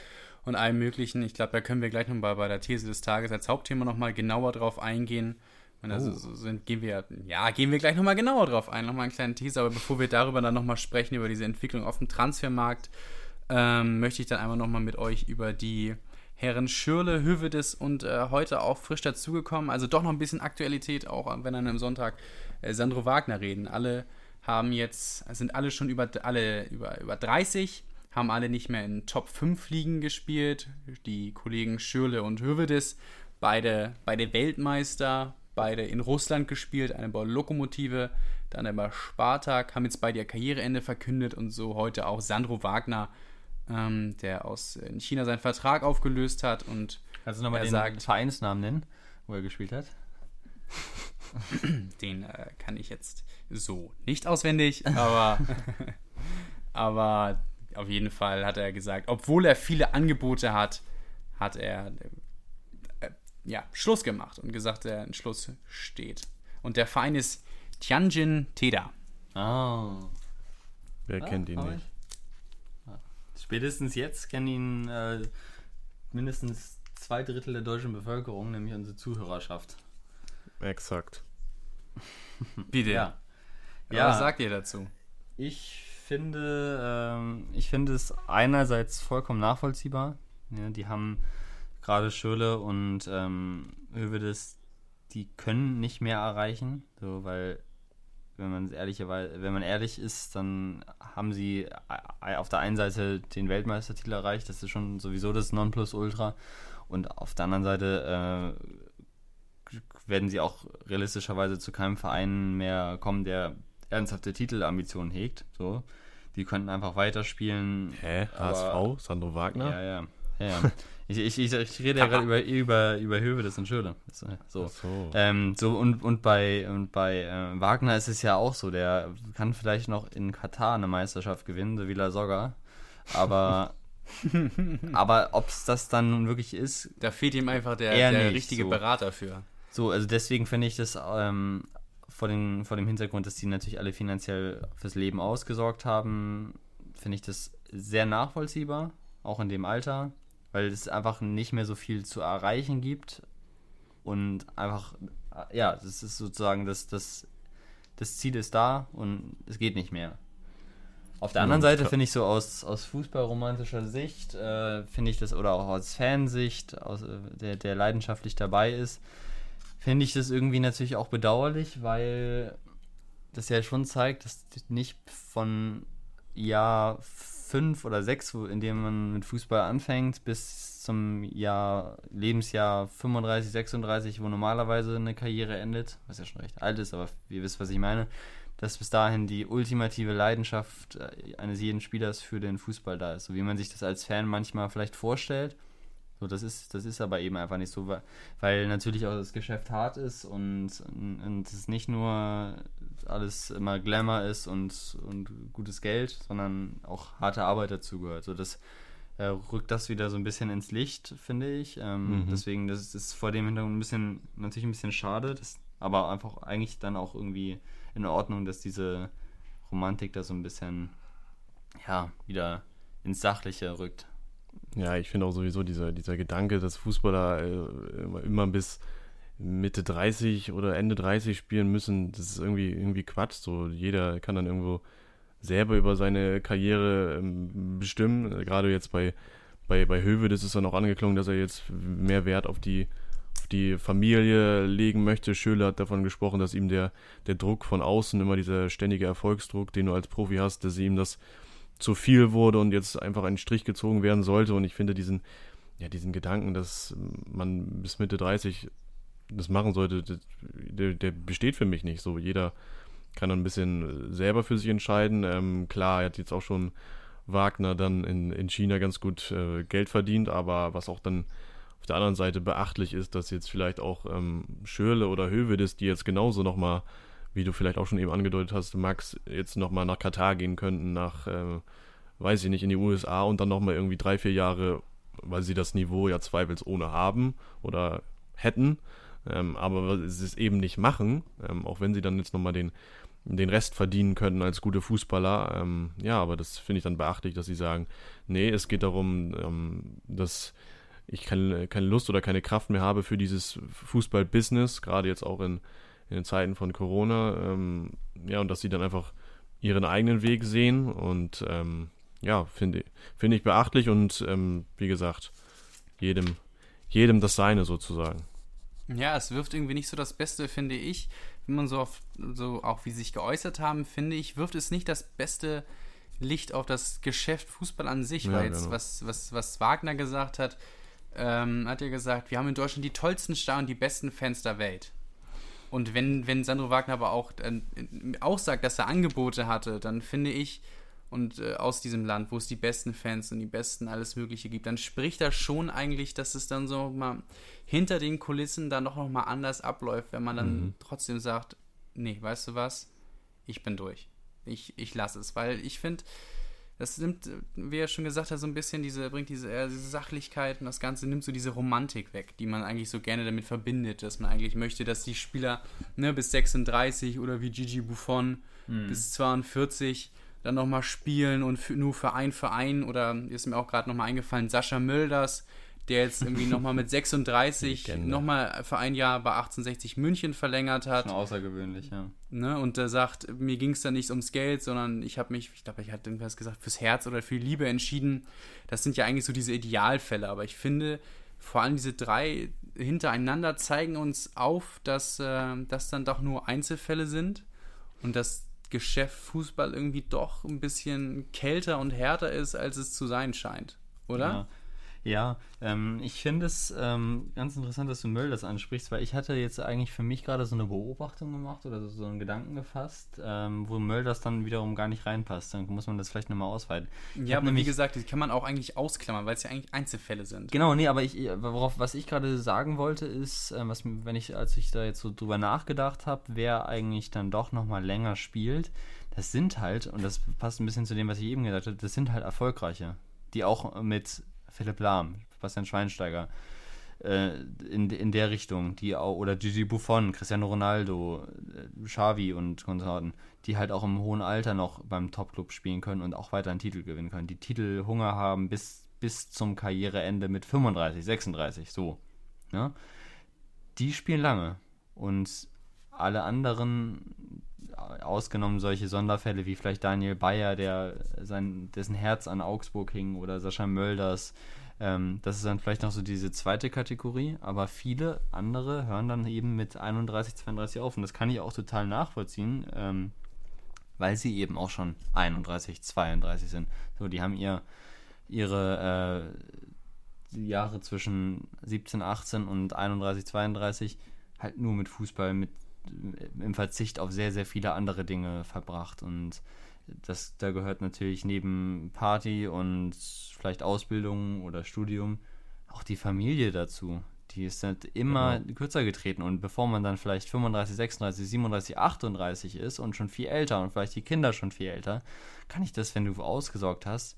und allem Möglichen. Ich glaube, da können wir gleich noch mal bei der These des Tages als Hauptthema noch mal genauer drauf eingehen. Und also Oh. sind, gehen wir, ja, gehen wir gleich noch mal genauer drauf ein, noch mal einen kleinen Teaser. Aber bevor wir darüber dann noch mal sprechen, über diese Entwicklung auf dem Transfermarkt, ähm, möchte ich dann einmal noch mal mit euch über die Herren Schürle, Hövedes und äh, heute auch frisch dazugekommen. Also doch noch ein bisschen Aktualität, auch wenn dann am Sonntag äh, Sandro Wagner reden. Alle haben jetzt, sind alle schon über, alle über, über 30, haben alle nicht mehr in Top 5 Ligen gespielt. Die Kollegen Schürle und Hövedes, beide, beide Weltmeister, beide in Russland gespielt, eine bei Lokomotive, dann bei Spartak, haben jetzt beide ihr Karriereende verkündet und so heute auch Sandro Wagner, ähm, der aus in China seinen Vertrag aufgelöst hat und du nochmal den sagt- Vereinsnamen nennen, wo er gespielt hat? Den äh, kann ich jetzt so nicht auswendig, aber, aber auf jeden Fall hat er gesagt, obwohl er viele Angebote hat, hat er ja, Schluss gemacht und gesagt, der Entschluss steht. Und der Verein ist Tianjin Teda. Ah. Wer Ah, kennt ihn nicht? ich- Spätestens jetzt kennen ihn äh, mindestens zwei Drittel der deutschen Bevölkerung, nämlich unsere Zuhörerschaft. Exakt. Bitte. Ja. Ja. Was sagt ihr dazu? Ich finde, ähm, ich finde es einerseits vollkommen nachvollziehbar. Ja, die haben gerade Schöle und ähm, Hövedes, die können nicht mehr erreichen, so weil wenn man ehrlicherweise, wenn man ehrlich ist, dann haben sie äh, auf der einen Seite den Weltmeistertitel erreicht, das ist schon sowieso das Nonplusultra, und auf der anderen Seite äh, werden sie auch realistischerweise zu keinem Verein mehr kommen, der ernsthafte Titelambitionen hegt. So, die könnten einfach weiterspielen. Hä? HSV? Sandro Wagner? Ja, ja, ja. ja. ich, ich, ich, ich rede ja gerade über, über, über Hövedes und Schöle. So. So. Ähm, so und, und bei, und bei äh, Wagner ist es ja auch so, der kann vielleicht noch in Katar eine Meisterschaft gewinnen, so wie La Soga. Aber, aber ob es das dann nun wirklich ist, Da fehlt ihm einfach der, der nicht, richtige so. Berater für. so, also deswegen finde ich das ähm, vor, den, vor dem Hintergrund, dass die natürlich alle finanziell fürs Leben ausgesorgt haben, finde ich das sehr nachvollziehbar, auch in dem Alter, weil es einfach nicht mehr so viel zu erreichen gibt und einfach, äh, ja, das ist sozusagen das, das, das Ziel ist da und es geht nicht mehr. Auf der anderen Seite finde ich so aus, aus fußballromantischer Sicht, äh, finde ich das, oder auch aus Fansicht, aus, äh, der, der leidenschaftlich dabei ist, finde ich das irgendwie natürlich auch bedauerlich, weil das ja schon zeigt, dass nicht von Jahr fünf oder sechs, in dem man mit Fußball anfängt, bis zum Jahr, Lebensjahr 35, 36, wo normalerweise eine Karriere endet, was ja schon recht alt ist, aber ihr wisst, was ich meine, dass bis dahin die ultimative Leidenschaft äh, eines jeden Spielers für den Fußball da ist, so wie man sich das als Fan manchmal vielleicht vorstellt. So, das ist, das ist aber eben einfach nicht so, weil, weil natürlich auch das Geschäft hart ist und, und es nicht nur alles immer Glamour ist und, und gutes Geld, sondern auch harte Arbeit dazugehört. So, das äh, rückt das wieder so ein bisschen ins Licht, finde ich. Ähm, Mhm. Deswegen, das ist vor dem Hintergrund ein bisschen, natürlich ein bisschen schade, das, aber einfach eigentlich dann auch irgendwie in Ordnung, dass diese Romantik da so ein bisschen, ja, wieder ins Sachliche rückt. Ja, ich finde auch sowieso dieser, dieser Gedanke, dass Fußballer äh, immer, immer bis Mitte 30 oder Ende 30 spielen müssen, das ist irgendwie, irgendwie Quatsch. So, jeder kann dann irgendwo selber über seine Karriere ähm, bestimmen. Gerade jetzt bei, bei, bei Höwe, das ist dann auch angeklungen, dass er jetzt mehr Wert auf die, auf die Familie legen möchte. Schöle hat davon gesprochen, dass ihm der, der Druck von außen, immer dieser ständige Erfolgsdruck, den du als Profi hast, dass ihm das zu viel wurde und jetzt einfach ein Strich gezogen werden sollte. Und ich finde diesen, ja, diesen Gedanken, dass man bis Mitte 30 das machen sollte, der, der besteht für mich nicht. So, jeder kann dann ein bisschen selber für sich entscheiden. Ähm, klar, er hat jetzt auch schon Wagner dann in, in China ganz gut äh, Geld verdient, aber was auch dann auf der anderen Seite beachtlich ist, dass jetzt vielleicht auch ähm, Schürle oder Hövedes, die jetzt genauso nochmal, wie du vielleicht auch schon eben angedeutet hast, Max, jetzt nochmal nach Katar gehen könnten, nach, äh, weiß ich nicht, in die USA und dann nochmal irgendwie drei, vier Jahre, weil sie das Niveau ja zweifelsohne haben oder hätten, ähm, aber sie es eben nicht machen, ähm, auch wenn sie dann jetzt nochmal den, den Rest verdienen könnten als gute Fußballer. Ähm, ja, aber das finde ich dann beachtlich, dass sie sagen, nee, es geht darum, ähm, dass ich keine, keine Lust oder keine Kraft mehr habe für dieses Fußball-Business, gerade jetzt auch in, in den Zeiten von Corona. Ähm, ja, und dass sie dann einfach ihren eigenen Weg sehen und ähm, ja, finde find ich beachtlich und wie gesagt, jedem, jedem das Seine sozusagen. Ja, es wirft irgendwie nicht so das Beste, finde ich. Wenn man so auf, so auch wie sie sich geäußert haben, finde ich, wirft es nicht das beste Licht auf das Geschäft Fußball an sich, ja, weil jetzt, genau. was, was, was Wagner gesagt hat, ähm, hat er gesagt, wir haben in Deutschland die tollsten Star und die besten Fans der Welt. Und wenn, wenn Sandro Wagner aber auch, äh, auch sagt, dass er Angebote hatte, dann finde ich, und äh, aus diesem Land, wo es die besten Fans und die besten alles Mögliche gibt, dann spricht das schon eigentlich, dass es dann so mal hinter den Kulissen dann doch noch mal anders abläuft, wenn man dann mhm. trotzdem sagt, nee, weißt du was, ich bin durch. Ich, ich lasse es, weil ich finde, das nimmt, wie er schon gesagt hat, so ein bisschen diese, bringt diese, äh, diese Sachlichkeit und das Ganze nimmt so diese Romantik weg, die man eigentlich so gerne damit verbindet, dass man eigentlich möchte, dass die Spieler ne, bis 36 oder wie Gigi Buffon mhm. bis 42 dann nochmal spielen und für, nur für einen Verein oder ist mir auch gerade nochmal eingefallen, Sascha Mölders, der jetzt irgendwie nochmal mit 36 nochmal für ein Jahr bei 1860 München verlängert hat. Schon außergewöhnlich, ja. Ne, und der sagt, mir ging es da nicht ums Geld, sondern ich habe mich, ich glaube, ich hatte irgendwas gesagt, fürs Herz oder für Liebe entschieden. Das sind ja eigentlich so diese Idealfälle, aber ich finde, vor allem diese drei hintereinander zeigen uns auf, dass äh, das dann doch nur Einzelfälle sind und dass Geschäft Fußball irgendwie doch ein bisschen kälter und härter ist, als es zu sein scheint, oder? Ja. Ja, ähm, ich finde es ähm, ganz interessant, dass du Müll das ansprichst, weil ich hatte jetzt eigentlich für mich gerade so eine Beobachtung gemacht oder so, so einen Gedanken gefasst, ähm, wo Müll das dann wiederum gar nicht reinpasst. Dann muss man das vielleicht nochmal ausweiten. Ich ja, aber nämlich, wie gesagt, die kann man auch eigentlich ausklammern, weil es ja eigentlich Einzelfälle sind. Genau, nee, aber ich, worauf, was ich gerade sagen wollte, ist, äh, was, wenn ich, als ich da jetzt so drüber nachgedacht habe, wer eigentlich dann doch nochmal länger spielt, das sind halt, und das passt ein bisschen zu dem, was ich eben gesagt habe, das sind halt erfolgreiche, die auch mit Philipp Lahm, Bastian Schweinsteiger, äh, in, in der Richtung, die auch, oder Gigi Buffon, Cristiano Ronaldo, äh, Xavi und Konsorten, die halt auch im hohen Alter noch beim Topclub spielen können und auch weiter einen Titel gewinnen können, die Titelhunger haben bis, bis zum Karriereende mit 35, 36, so. Ne? Die spielen lange und alle anderen, ausgenommen solche Sonderfälle wie vielleicht Daniel Bayer, der sein, dessen Herz an Augsburg hing, oder Sascha Mölders. Ähm, das ist dann vielleicht noch so diese zweite Kategorie, aber viele andere hören dann eben mit 31, 32 auf. Und das kann ich auch total nachvollziehen, ähm, weil sie eben auch schon 31, 32 sind. So, die haben ihr ihre äh, Jahre zwischen 17, 18 und 31, 32 halt nur mit Fußball, mit im Verzicht auf sehr, sehr viele andere Dinge verbracht. Und das, da gehört natürlich neben Party und vielleicht Ausbildung oder Studium auch die Familie dazu. Die ist halt immer genau. kürzer getreten. Und bevor man dann vielleicht 35, 36, 37, 38 ist und schon viel älter und vielleicht die Kinder schon viel älter, kann ich das, wenn du ausgesorgt hast,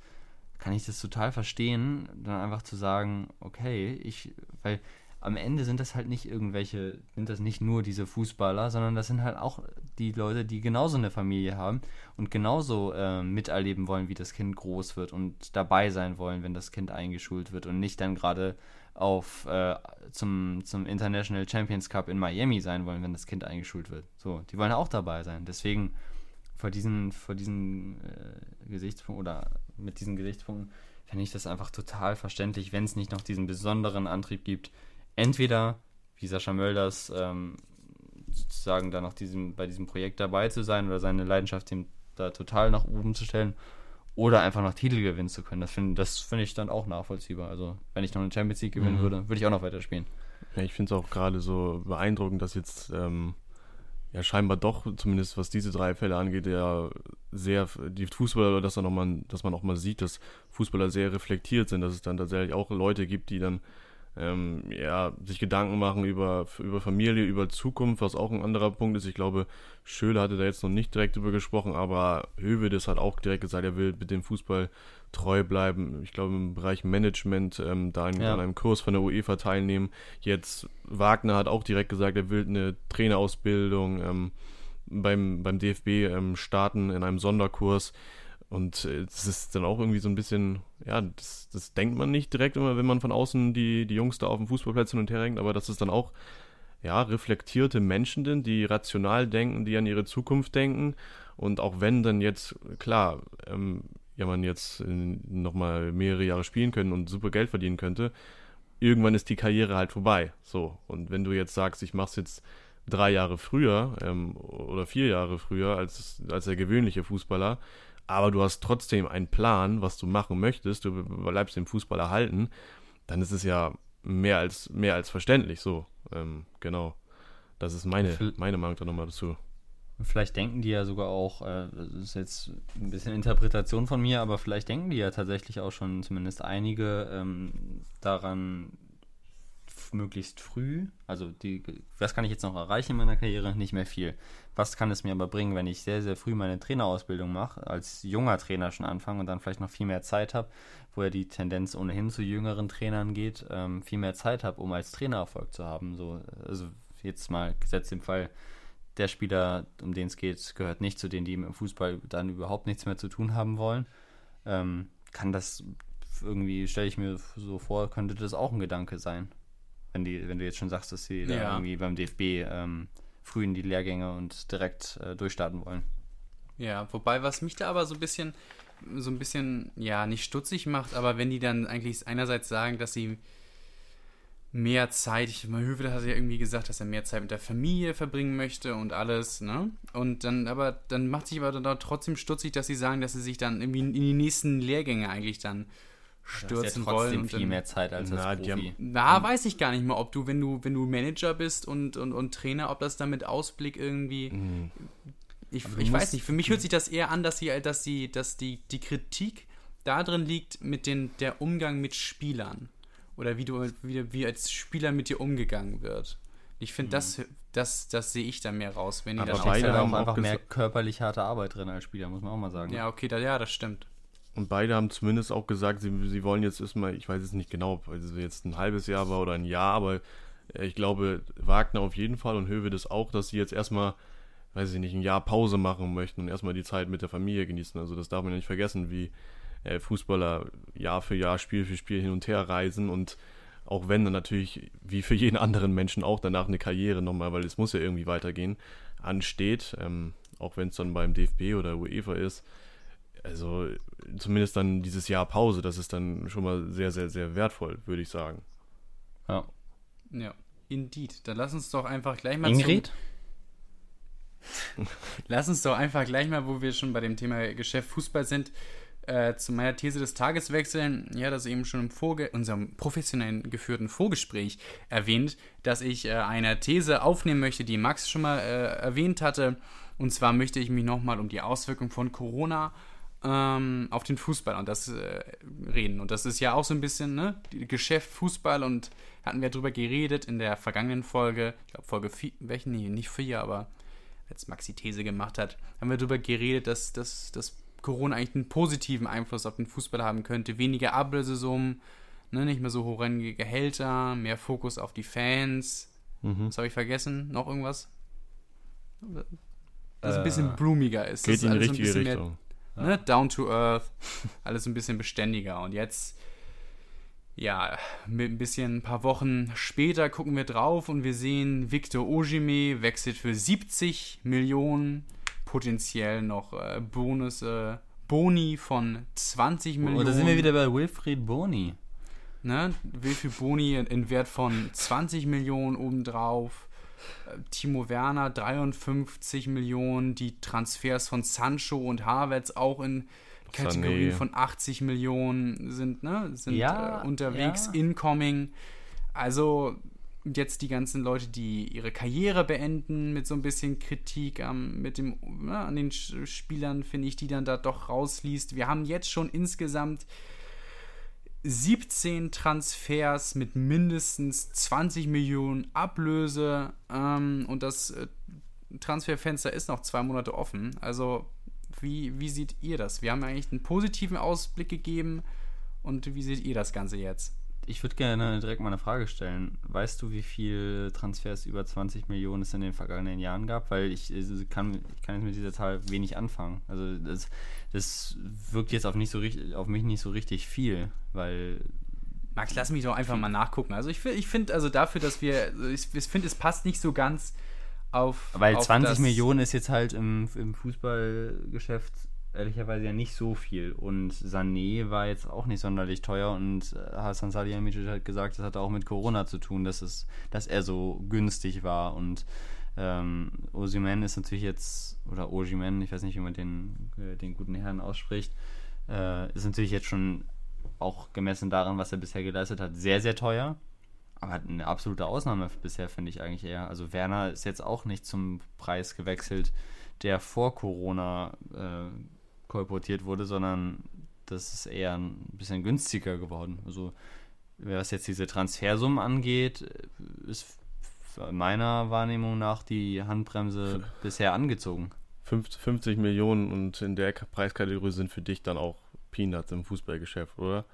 kann ich das total verstehen, dann einfach zu sagen, okay, ich, weil am Ende sind das halt nicht irgendwelche, sind das nicht nur diese Fußballer, sondern das sind halt auch die Leute, die genauso eine Familie haben und genauso äh, miterleben wollen, wie das Kind groß wird und dabei sein wollen, wenn das Kind eingeschult wird und nicht dann gerade auf äh, zum, zum International Champions Cup in Miami sein wollen, wenn das Kind eingeschult wird. So, die wollen auch dabei sein. Deswegen vor diesen, vor diesen äh, Gesichtspunkten oder mit diesen Gesichtspunkten fände ich das einfach total verständlich, wenn es nicht noch diesen besonderen Antrieb gibt. Entweder, wie Sascha Mölders, ähm, sozusagen da noch diesem, bei diesem Projekt dabei zu sein oder seine Leidenschaft da total nach oben zu stellen oder einfach noch Titel gewinnen zu können. Das finde das find ich dann auch nachvollziehbar. Also, wenn ich noch eine Champions League gewinnen mhm. würde, würde ich auch noch weiterspielen. Ja, ich finde es auch gerade so beeindruckend, dass jetzt ähm, ja scheinbar doch, zumindest was diese drei Fälle angeht, ja sehr die Fußballer, dass, noch mal, dass man auch mal sieht, dass Fußballer sehr reflektiert sind, dass es dann tatsächlich auch Leute gibt, die dann ähm, ja, sich Gedanken machen über, über Familie, über Zukunft, was auch ein anderer Punkt ist. Ich glaube, Schöle hatte da jetzt noch nicht direkt drüber gesprochen, aber Hövedes hat auch direkt gesagt, er will mit dem Fußball treu bleiben. Ich glaube, im Bereich Management ähm, da in, ja. an einem Kurs von der UEFA teilnehmen. Jetzt Wagner hat auch direkt gesagt, er will eine Trainerausbildung ähm, beim, beim DFB ähm, starten in einem Sonderkurs. Und äh, das ist dann auch irgendwie so ein bisschen, ja, das, das denkt man nicht direkt immer, wenn man von außen die, die Jungs da auf dem Fußballplatz hin und her hängt, aber das ist dann auch, ja, reflektierte Menschen sind, die rational denken, die an ihre Zukunft denken. Und auch wenn dann jetzt, klar, ähm, ja, man jetzt nochmal mehrere Jahre spielen können und super Geld verdienen könnte, irgendwann ist die Karriere halt vorbei. So. Und wenn du jetzt sagst, ich mach's jetzt drei Jahre früher ähm, oder vier Jahre früher als, als der gewöhnliche Fußballer, aber du hast trotzdem einen Plan, was du machen möchtest, du bleibst dem Fußball erhalten, dann ist es ja mehr als, mehr als verständlich so. Ähm, genau. Das ist meine, meine Meinung da nochmal dazu. Vielleicht denken die ja sogar auch, äh, das ist jetzt ein bisschen Interpretation von mir, aber vielleicht denken die ja tatsächlich auch schon zumindest einige ähm, daran, möglichst früh, also die, was kann ich jetzt noch erreichen in meiner Karriere? Nicht mehr viel. Was kann es mir aber bringen, wenn ich sehr, sehr früh meine Trainerausbildung mache, als junger Trainer schon anfange und dann vielleicht noch viel mehr Zeit habe, wo ja die Tendenz ohnehin zu jüngeren Trainern geht, ähm, viel mehr Zeit habe, um als Trainer Erfolg zu haben. So, also jetzt mal gesetzt im Fall, der Spieler, um den es geht, gehört nicht zu denen, die im Fußball dann überhaupt nichts mehr zu tun haben wollen. Ähm, kann das irgendwie, stelle ich mir so vor, könnte das auch ein Gedanke sein wenn, die, wenn du jetzt schon sagst, dass sie ja. irgendwie beim DFB ähm, früh in die Lehrgänge und direkt äh, durchstarten wollen. Ja, wobei, was mich da aber so ein bisschen, so ein bisschen, ja, nicht stutzig macht, aber wenn die dann eigentlich einerseits sagen, dass sie mehr Zeit, ich meine, Hövel hat ja irgendwie gesagt, dass er mehr Zeit mit der Familie verbringen möchte und alles, ne? Und dann, aber dann macht sich aber dann trotzdem stutzig, dass sie sagen, dass sie sich dann irgendwie in die nächsten Lehrgänge eigentlich dann stürzen ja wollen. Und viel mehr Zeit als na, als Profi. na, weiß ich gar nicht mehr, ob du, wenn du, wenn du Manager bist und, und, und Trainer, ob das dann mit Ausblick irgendwie. Mhm. Ich, ich weiß nicht, für mich hört sich das eher an, dass, sie, dass, die, dass die, die Kritik da drin liegt mit den, der Umgang mit Spielern. Oder wie du wie, wie als Spieler mit dir umgegangen wird. Ich finde, mhm. das, das, das sehe ich da mehr raus, wenn die da beide halt haben auch einfach mehr körperlich harte Arbeit drin als Spieler, muss man auch mal sagen. Ja, okay, da, ja, das stimmt. Und beide haben zumindest auch gesagt, sie, sie wollen jetzt erstmal, ich weiß es nicht genau, weil es jetzt ein halbes Jahr war oder ein Jahr, aber äh, ich glaube, Wagner auf jeden Fall und Höwe das auch, dass sie jetzt erstmal, weiß ich nicht, ein Jahr Pause machen möchten und erstmal die Zeit mit der Familie genießen. Also das darf man ja nicht vergessen, wie äh, Fußballer Jahr für Jahr, Spiel für Spiel hin und her reisen und auch wenn dann natürlich, wie für jeden anderen Menschen auch danach eine Karriere nochmal, weil es muss ja irgendwie weitergehen, ansteht, ähm, auch wenn es dann beim DFB oder UEFA ist, also zumindest dann dieses Jahr Pause, das ist dann schon mal sehr, sehr, sehr wertvoll, würde ich sagen. Ja. Ja, indeed. Dann lass uns doch einfach gleich mal Ingrid? lass uns doch einfach gleich mal, wo wir schon bei dem Thema Geschäft Fußball sind, äh, zu meiner These des Tages wechseln. Ja, das eben schon im Vorge unserem professionellen geführten Vorgespräch erwähnt, dass ich äh, eine These aufnehmen möchte, die Max schon mal äh, erwähnt hatte. Und zwar möchte ich mich nochmal um die Auswirkungen von Corona ähm, auf den Fußball und das äh, reden. Und das ist ja auch so ein bisschen, ne, Geschäft Fußball und hatten wir drüber geredet in der vergangenen Folge, ich glaube Folge 4, welchen, nee, nicht 4, aber als Maxi These gemacht hat, haben wir darüber geredet, dass, dass, dass Corona eigentlich einen positiven Einfluss auf den Fußball haben könnte. Weniger Ablösesummen, ne, nicht mehr so horrende Gehälter, mehr Fokus auf die Fans. Mhm. Was habe ich vergessen? Noch irgendwas? Das äh, ein bisschen blumiger ist. Geht in die richtige Richtung. Ne? Down to earth, alles ein bisschen beständiger. Und jetzt, ja, mit ein bisschen ein paar Wochen später gucken wir drauf und wir sehen, Victor Ojime wechselt für 70 Millionen, potenziell noch äh, Bonus, äh, Boni von 20 Millionen. Und da sind wir wieder bei Wilfried Boni. Ne? Wilfried Boni in Wert von 20 Millionen obendrauf. Timo Werner 53 Millionen, die Transfers von Sancho und Havertz auch in Kategorien von 80 Millionen sind, ne, sind Ja, äh, unterwegs, ja. incoming. Also jetzt die ganzen Leute, die ihre Karriere beenden mit so ein bisschen Kritik am, mit dem, ne, an den Spielern, finde ich, die dann da doch rausliest. Wir haben jetzt schon insgesamt 17 Transfers mit mindestens 20 Millionen Ablöse ähm, und das äh, Transferfenster ist noch zwei Monate offen. Also wie, wie seht ihr das? Wir haben eigentlich einen positiven Ausblick gegeben und wie seht ihr das Ganze jetzt? Ich würde gerne direkt mal eine Frage stellen. Weißt du, wie viel Transfers über 20 Millionen es in den vergangenen Jahren gab? Weil ich kann, ich kann jetzt mit dieser Zahl wenig anfangen. Also das, das wirkt jetzt auf, nicht so, richtig- auf mich nicht so richtig viel, weil Max, lass mich doch einfach mal nachgucken. Also ich, ich finde, also dafür, dass wir, also ich, ich finde, es passt nicht so ganz auf. Weil auf 20 das- Millionen ist jetzt halt im, im Fußballgeschäft ehrlicherweise ja nicht so viel. Und Sané war jetzt auch nicht sonderlich teuer und äh, Hasan Salihamidzic hat gesagt, das hatte auch mit Corona zu tun, dass, es, dass er so günstig war. Und ähm, Osimhen ist natürlich jetzt, oder Ojimen, ich weiß nicht, wie man den, äh, den guten Herrn ausspricht, äh, ist natürlich jetzt schon auch gemessen daran, was er bisher geleistet hat, sehr, sehr teuer. Aber eine absolute Ausnahme bisher, finde ich eigentlich eher. Also Werner ist jetzt auch nicht zum Preis gewechselt, der vor Corona äh, kolportiert wurde, sondern das ist eher ein bisschen günstiger geworden. Also was jetzt diese Transfersummen angeht, ist meiner Wahrnehmung nach die Handbremse bisher angezogen. 50 50 Millionen und in der Preiskategorie sind für dich dann auch Peanuts im Fußballgeschäft, oder?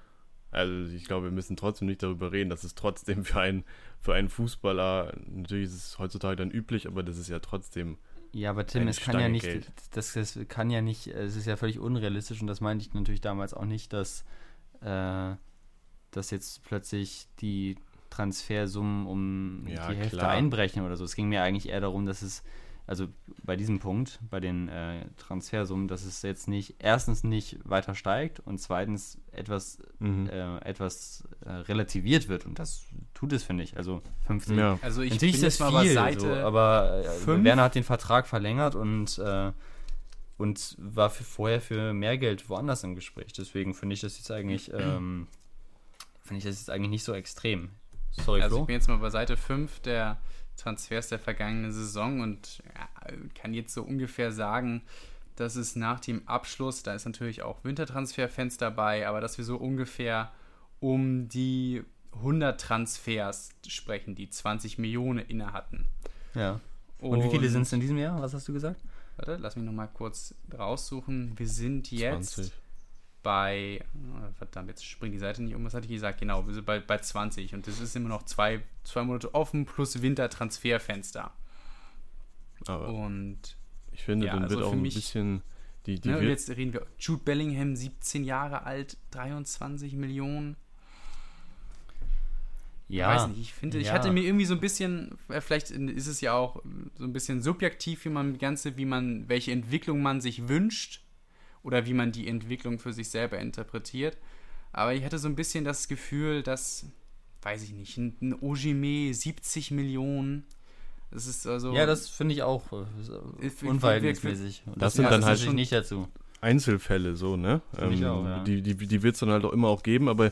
Also ich glaube, wir müssen trotzdem nicht darüber reden, dass es trotzdem für einen, für einen Fußballer, natürlich ist es heutzutage dann üblich, aber das ist ja trotzdem Ja, aber Tim, es kann ja nicht, Geld. das, das kann ja nicht, es ist ja völlig unrealistisch und das meinte ich natürlich damals auch nicht, dass, äh, dass jetzt plötzlich die Transfersummen um Ja, die Hälfte klar. einbrechen oder so. Es ging mir eigentlich eher darum, dass es, also bei diesem Punkt, bei den äh, Transfersummen, dass es jetzt nicht, erstens nicht weiter steigt und zweitens etwas, Mhm. äh, etwas äh, relativiert wird und das tut es, finde ich. Also 50, Ja. Also ich Natürlich bin ist das mal viel, bei Seite. so, aber äh, fünf. Werner hat den Vertrag verlängert und, äh, und war für, vorher für mehr Geld woanders im Gespräch. Deswegen finde ich das jetzt eigentlich, ähm, finde ich das jetzt eigentlich nicht so extrem. Sorry, Also Flo. ich bin jetzt mal bei Seite 5 der Transfers der vergangenen Saison und ja, kann jetzt so ungefähr sagen, dass es nach dem Abschluss, da ist natürlich auch Wintertransferfans dabei, aber dass wir so ungefähr um die 100 Transfers sprechen, die 20 Millionen inne hatten. ja. Und, wie viele sind es in diesem Jahr? Was hast du gesagt? Warte, lass mich nochmal kurz raussuchen. Wir sind jetzt 20. bei, oh, verdammt, jetzt springt die Seite nicht um, was hatte ich gesagt? Genau, wir sind bei, bei 20 und das ist immer noch zwei, zwei Monate offen plus Wintertransferfenster. Aber Und, ich finde, ja, dann also wird auch für ein mich- bisschen die, die ne, und jetzt reden wir, Jude Bellingham, 17 Jahre alt, 23 Millionen. Ja. weiß nicht, ich finde, ich Ja. hatte mir irgendwie so ein bisschen, äh, vielleicht ist es ja auch so ein bisschen subjektiv, wie man Ganze, wie man, welche Entwicklung man sich wünscht oder wie man die Entwicklung für sich selber interpretiert. Aber ich hatte so ein bisschen das Gefühl, dass, weiß ich nicht, ein, ein Ojime 70 Millionen, das ist also. Ja, das finde ich auch äh, Ich- ich- unverhältnismäßig. Und Das sind passt dann halt nicht dazu. Einzelfälle so, ne? Ich auch, ja. Die, die, die wird es dann halt auch immer auch geben, aber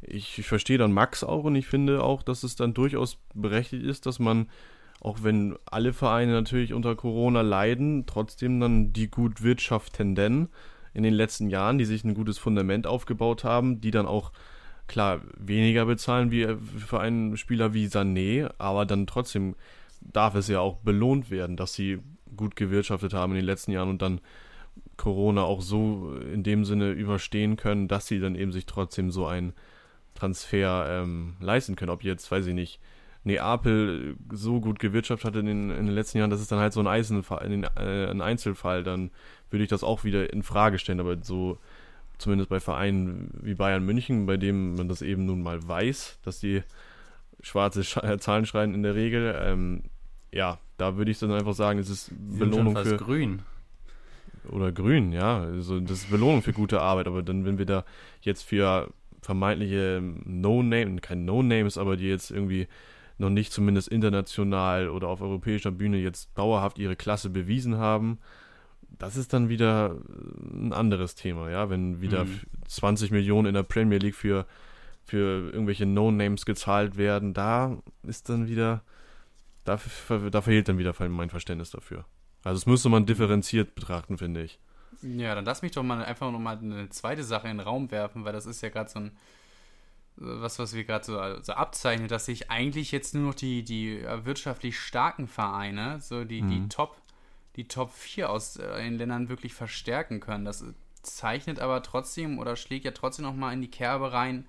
ich, ich verstehe dann Max auch und ich finde auch, dass es dann durchaus berechtigt ist, dass man, auch wenn alle Vereine natürlich unter Corona leiden, trotzdem dann die gut wirtschaftenden in den letzten Jahren, die sich ein gutes Fundament aufgebaut haben, die dann auch klar weniger bezahlen wie für einen Spieler wie Sané, aber dann trotzdem darf es ja auch belohnt werden, dass sie gut gewirtschaftet haben in den letzten Jahren und dann Corona auch so in dem Sinne überstehen können, dass sie dann eben sich trotzdem so einen Transfer ähm, leisten können. Ob jetzt, weiß ich nicht, Neapel so gut gewirtschaftet hat in den, in den letzten Jahren, das ist dann halt so ein, Eisenfall, äh, ein Einzelfall, dann würde ich das auch wieder in Frage stellen. Aber so zumindest bei Vereinen wie Bayern München, bei dem man das eben nun mal weiß, dass die schwarze Sch äh, Zahlen schreien in der Regel. Ähm, ja, da würde ich dann einfach sagen, es ist Belohnung für grün oder grün, ja. Also das ist Belohnung für gute Arbeit, aber dann, wenn wir da jetzt für vermeintliche No-Name, kein No-Names, aber die jetzt irgendwie noch nicht zumindest international oder auf europäischer Bühne jetzt dauerhaft ihre Klasse bewiesen haben, das ist dann wieder ein anderes Thema, ja. Wenn wieder mhm. 20 Millionen in der Premier League für, für irgendwelche No-Names gezahlt werden, da ist dann wieder, da, da verhehlt dann wieder mein Verständnis dafür. Also das müsste man differenziert betrachten, finde ich. Ja, dann lass mich doch mal einfach noch mal eine zweite Sache in den Raum werfen, weil das ist ja gerade so ein was, was wir gerade so, so abzeichnen, dass sich eigentlich jetzt nur noch die, die wirtschaftlich starken Vereine, so die, mhm. die Top, die Top 4 aus äh, den Ländern wirklich verstärken können. Das zeichnet aber trotzdem oder schlägt ja trotzdem noch mal in die Kerbe rein,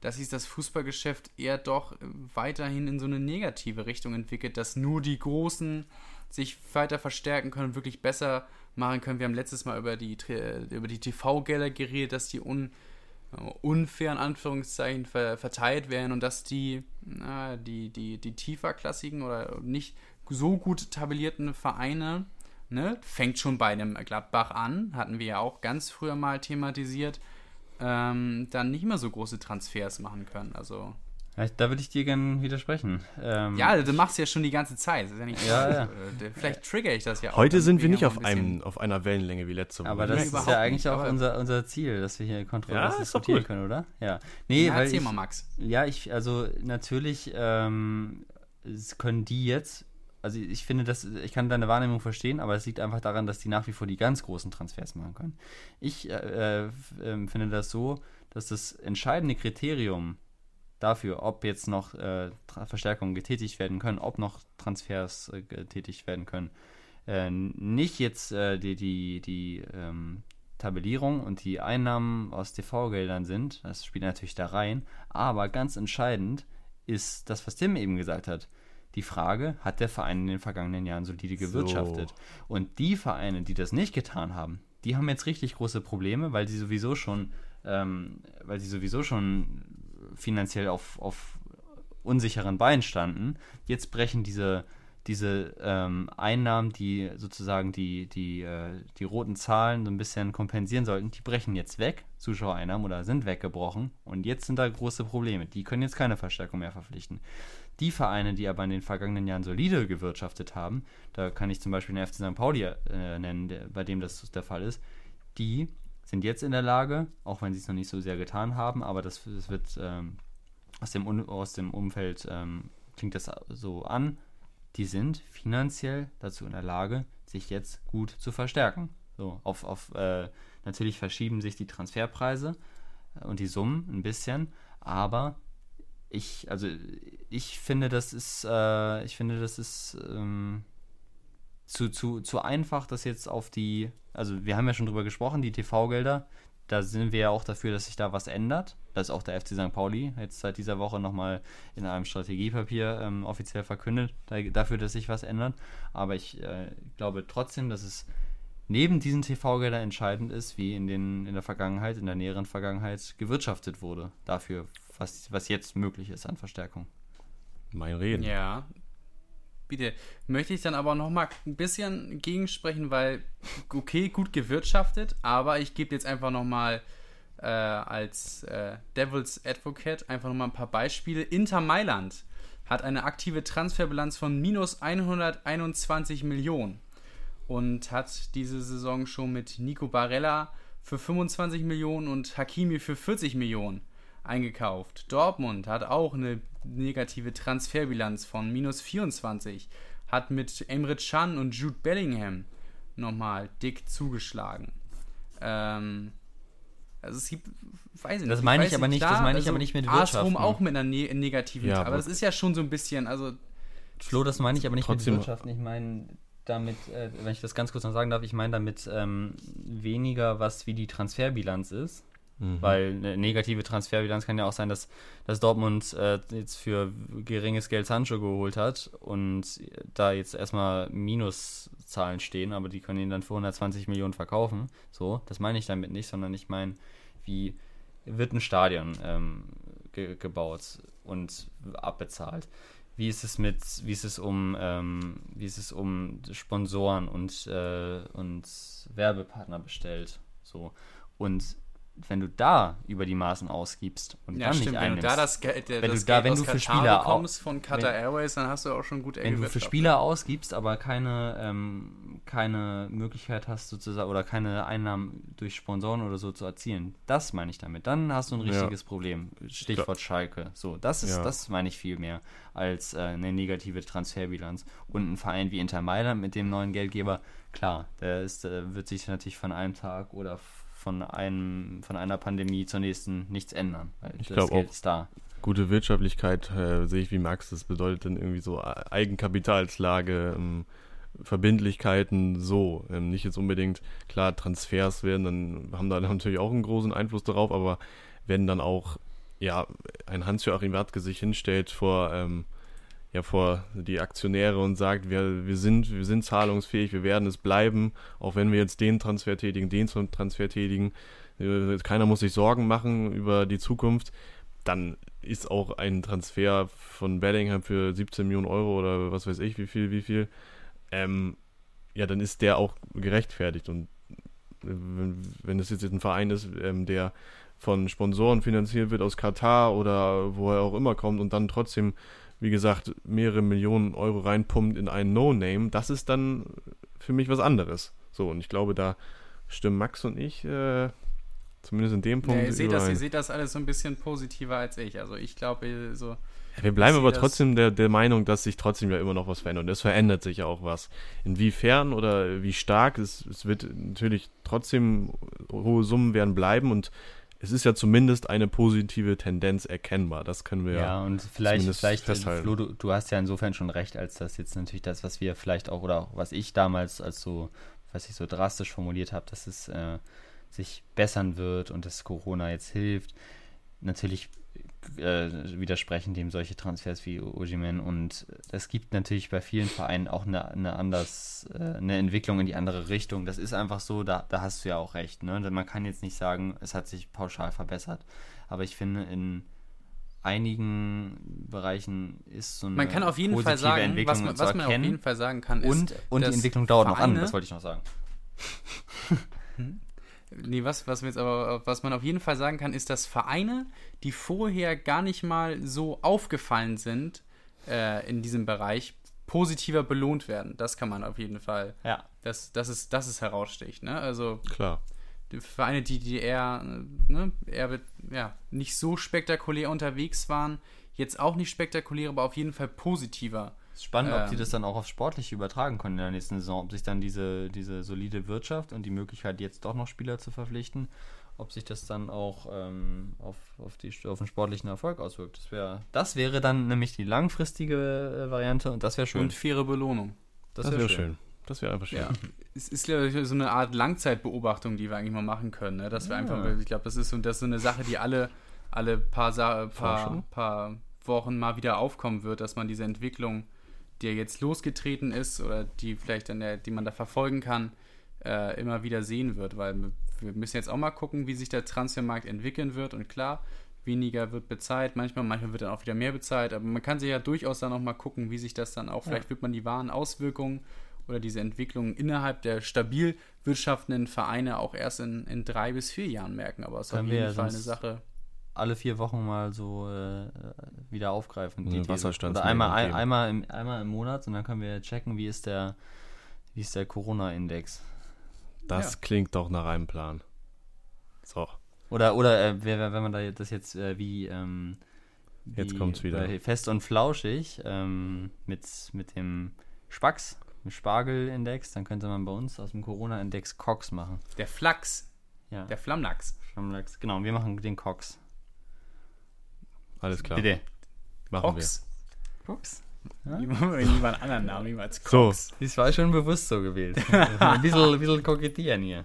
dass sich das Fußballgeschäft eher doch weiterhin in so eine negative Richtung entwickelt, dass nur die großen sich weiter verstärken können wirklich besser machen können. Wir haben letztes Mal über die, über die TV-Gelder geredet, dass die un, unfair in Anführungszeichen verteilt werden und dass die, na, die, die, die tieferklassigen oder nicht so gut tabellierten Vereine, ne, fängt schon bei dem Gladbach an, hatten wir ja auch ganz früher mal thematisiert, ähm, dann nicht mehr so große Transfers machen können. Also da würde ich dir gerne widersprechen. Ähm, ja, du machst ja schon die ganze Zeit. Ja, ja, ja. Äh, vielleicht trigger ich das ja auch. Heute sind wir nicht auf, einem, auf einer Wellenlänge wie letzte Woche. Aber das ist ja eigentlich auch unser, unser Ziel, dass wir hier kontrolliert ja, diskutieren können, oder? Ja. Nee, ja, weil erzähl ich, mal, Max. Ja, ich, also natürlich ähm, können die jetzt, also ich finde, das, ich kann deine Wahrnehmung verstehen, aber es liegt einfach daran, dass die nach wie vor die ganz großen Transfers machen können. Ich äh, äh, finde das so, dass das entscheidende Kriterium dafür, ob jetzt noch äh, Verstärkungen getätigt werden können, ob noch Transfers äh, getätigt werden können. Äh, nicht jetzt äh, die, die, die ähm, Tabellierung und die Einnahmen aus TV-Geldern sind, das spielt natürlich da rein, aber ganz entscheidend ist das, was Tim eben gesagt hat. Die Frage, hat der Verein in den vergangenen Jahren solide gewirtschaftet? So. Und die Vereine, die das nicht getan haben, die haben jetzt richtig große Probleme, weil sie sowieso schon, ähm, weil sie sowieso schon finanziell auf, auf unsicheren Beinen standen. Jetzt brechen diese, diese ähm, Einnahmen, die sozusagen die, die, äh, die roten Zahlen so ein bisschen kompensieren sollten, die brechen jetzt weg, Zuschauereinnahmen oder sind weggebrochen. Und jetzt sind da große Probleme. Die können jetzt keine Verstärkung mehr verpflichten. Die Vereine, die aber in den vergangenen Jahren solide gewirtschaftet haben, da kann ich zum Beispiel den FC St. Pauli äh, nennen, der, bei dem das der Fall ist, die sind jetzt in der Lage, auch wenn sie es noch nicht so sehr getan haben, aber das, das wird ähm, aus, dem, aus dem Umfeld ähm, klingt das so an, die sind finanziell dazu in der Lage, sich jetzt gut zu verstärken. So, auf, auf äh, natürlich verschieben sich die Transferpreise und die Summen ein bisschen, aber ich, also ich finde, das ist, äh, ich finde, das ist ähm, zu, zu, zu einfach, das jetzt auf die, also wir haben ja schon drüber gesprochen, die TV-Gelder, da sind wir ja auch dafür, dass sich da was ändert. Das ist auch der FC St. Pauli jetzt seit dieser Woche nochmal in einem Strategiepapier ähm, offiziell verkündet, da, dafür, dass sich was ändert. Aber ich äh, glaube trotzdem, dass es neben diesen TV-Geldern entscheidend ist, wie in, den, in der Vergangenheit, in der näheren Vergangenheit gewirtschaftet wurde, dafür, was, was jetzt möglich ist an Verstärkung. Mein Reden. Ja, bitte. Möchte ich dann aber noch mal ein bisschen gegensprechen, weil, okay, gut gewirtschaftet, aber ich gebe jetzt einfach noch mal äh, als äh, Devil's Advocate einfach noch mal ein paar Beispiele. Inter Mailand hat eine aktive Transferbilanz von minus 121 Millionen und hat diese Saison schon mit Nico Barella für 25 Millionen und Hakimi für 40 Millionen eingekauft. Dortmund hat auch eine negative Transferbilanz von minus 24, hat mit Emre Can und Jude Bellingham nochmal dick zugeschlagen. Ähm, also es gibt, weiß ich nicht. Das meine ich, ich aber nicht, klar, das meine ich also aber nicht mit Wirtschaft. AS auch mit einer ne negativen, ja, aber das ist ja schon so ein bisschen, also Flo, das meine ich aber nicht mit Wirtschaft. Ich meine damit, äh, wenn ich das ganz kurz noch sagen darf, ich meine damit ähm, weniger was wie die Transferbilanz ist, Mhm. Weil eine negative Transferbilanz kann ja auch sein, dass, dass Dortmund äh, jetzt für geringes Geld Sancho geholt hat und da jetzt erstmal Minuszahlen stehen, aber die können ihn dann für 120 Millionen verkaufen. So, das meine ich damit nicht, sondern ich meine wie wird ein Stadion ähm, ge gebaut und abbezahlt? Wie ist es mit, wie ist es um, ähm, wie ist es um Sponsoren und, äh, und Werbepartner bestellt? So. Und wenn du da über die Maßen ausgibst und Ja, dann stimmt. nicht Wenn du einnimmst, da das, Geld- wenn das du da- Geld wenn aus du für Spieler bekommst von Qatar wenn- Airways, dann hast du auch schon gut wenn du für Spieler ausgibst, aber keine, ähm, keine Möglichkeit hast sozusagen oder keine Einnahmen durch Sponsoren oder so zu erzielen, das meine ich damit. Dann hast du ein Ja. richtiges Problem. Stichwort Schalke. So, das ist, Ja. das meine ich viel mehr als äh, eine negative Transferbilanz. Und ein Verein wie Inter Mailand mit dem neuen Geldgeber, klar, der ist, äh, wird sich natürlich von einem Tag oder von einem, von einer Pandemie zur nächsten nichts ändern. Ich das glaub Geld auch. ist da. Gute Wirtschaftlichkeit äh, sehe ich wie Max. Das bedeutet dann irgendwie so E- Eigenkapitalslage, ähm, Verbindlichkeiten, so. Ähm, nicht jetzt unbedingt, klar, Transfers werden, dann haben da natürlich auch einen großen Einfluss darauf, aber wenn dann auch, ja, ein Hans-Joachim Wattke sich hinstellt vor, ähm, ja, vor die Aktionäre und sagt, wir, wir, sind, wir sind zahlungsfähig, wir werden es bleiben, auch wenn wir jetzt den Transfer tätigen, den Transfer tätigen. Äh, keiner muss sich Sorgen machen über die Zukunft. Dann ist auch ein Transfer von Bellingham für 17 Millionen Euro oder was weiß ich, wie viel, wie viel, ähm, ja, dann ist der auch gerechtfertigt. Und äh, wenn, es jetzt ein Verein ist, ähm, der von Sponsoren finanziert wird aus Katar oder wo er auch immer kommt und dann trotzdem, wie gesagt, mehrere Millionen Euro reinpumpt in einen No-Name, das ist dann für mich was anderes. So, und ich glaube, da stimmen Max und ich äh, zumindest in dem Punkt Ja, ihr, seht das, ihr seht das alles so ein bisschen positiver als ich. Also ich glaube, so Ja, Wir bleiben aber trotzdem der, der Meinung, dass sich trotzdem ja immer noch was verändert. Und es verändert sich ja auch was. Inwiefern oder wie stark, es, es wird natürlich trotzdem hohe Summen werden bleiben und es ist ja zumindest eine positive Tendenz erkennbar. Das können wir Ja, ja. und vielleicht, vielleicht äh. Flo, du, du hast ja insofern schon recht, als das jetzt natürlich das, was wir vielleicht auch, oder auch was ich damals als so, was ich so drastisch formuliert habe, dass es äh, sich bessern wird und dass Corona jetzt hilft. Natürlich äh, widersprechen dem solche Transfers wie Ojimen und es gibt natürlich bei vielen Vereinen auch eine, eine anders, äh, eine Entwicklung in die andere Richtung. Das ist einfach so, da, da hast du ja auch recht. Ne? Man kann jetzt nicht sagen, es hat sich pauschal verbessert. Aber ich finde, in einigen Bereichen ist so eine man kann auf jeden Fall sagen, Entwicklung was man, was man auf jeden Fall sagen kann, ist, und und die Entwicklung dauert noch an, Vereine- das wollte ich noch sagen. Nee, was, was, jetzt aber, was man auf jeden Fall sagen kann, ist, dass Vereine, die vorher gar nicht mal so aufgefallen sind äh, in diesem Bereich, positiver belohnt werden. Das kann man auf jeden Fall, Ja. das, das, ist, das ist heraussticht. Ne? Also Klar. die Vereine, die, die eher, ne, eher ja, nicht so spektakulär unterwegs waren, jetzt auch nicht spektakulär, aber auf jeden Fall positiver. Ist spannend, ob die Ähm. das dann auch aufs Sportliche übertragen können in der nächsten Saison, ob sich dann diese, diese solide Wirtschaft und die Möglichkeit, jetzt doch noch Spieler zu verpflichten, ob sich das dann auch ähm, auf, auf, die, auf den sportlichen Erfolg auswirkt. Das, wär, das wäre dann nämlich die langfristige äh, Variante und das wäre schön. Und faire Belohnung. Das wäre schön. Das wäre einfach schön. Ja. Es ist, glaube ich, so eine Art Langzeitbeobachtung, die wir eigentlich mal machen können. Ne? Dass wir Ja. einfach, ich glaube, das ist, so- das ist so eine Sache, die alle, alle paar, Sa paar, paar Wochen mal wieder aufkommen wird, dass man diese Entwicklung, die ja jetzt losgetreten ist oder die vielleicht an der, die man da verfolgen kann, äh, immer wieder sehen wird. Weil wir müssen jetzt auch mal gucken, wie sich der Transfermarkt entwickeln wird. Und klar, weniger wird bezahlt, manchmal, manchmal wird dann auch wieder mehr bezahlt, aber man kann sich ja durchaus dann auch mal gucken, wie sich das dann auch, vielleicht wird man die wahren Auswirkungen oder diese Entwicklung innerhalb der stabil wirtschaftenden Vereine auch erst in, in drei bis vier Jahren merken. Aber es ist auf jeden Fall eine Sache. Alle vier Wochen mal so äh, wieder aufgreifen. These. Wasserstandsmeldung Oder einmal, ein, einmal, im, einmal im Monat und dann können wir checken, wie ist der, wie ist der Corona-Index. Das Ja. klingt doch nach einem Plan. So. Oder, oder äh, wenn man da das jetzt äh, wie, ähm, Jetzt wie kommt's wieder. Fest und flauschig ähm, mit, mit dem Spax, dem Spargel-Index, dann könnte man bei uns aus dem Corona-Index Cox machen. Der Flachs, Ja, der Flammlachs. Flammlachs. Genau, wir machen den Cox. Alles klar. Bitte. Machen Cox. Cox? Niemand anderen Namen, niemals wir. So, Cox. Das war schon bewusst so gewählt. ein bisschen, ein bisschen kokettieren hier.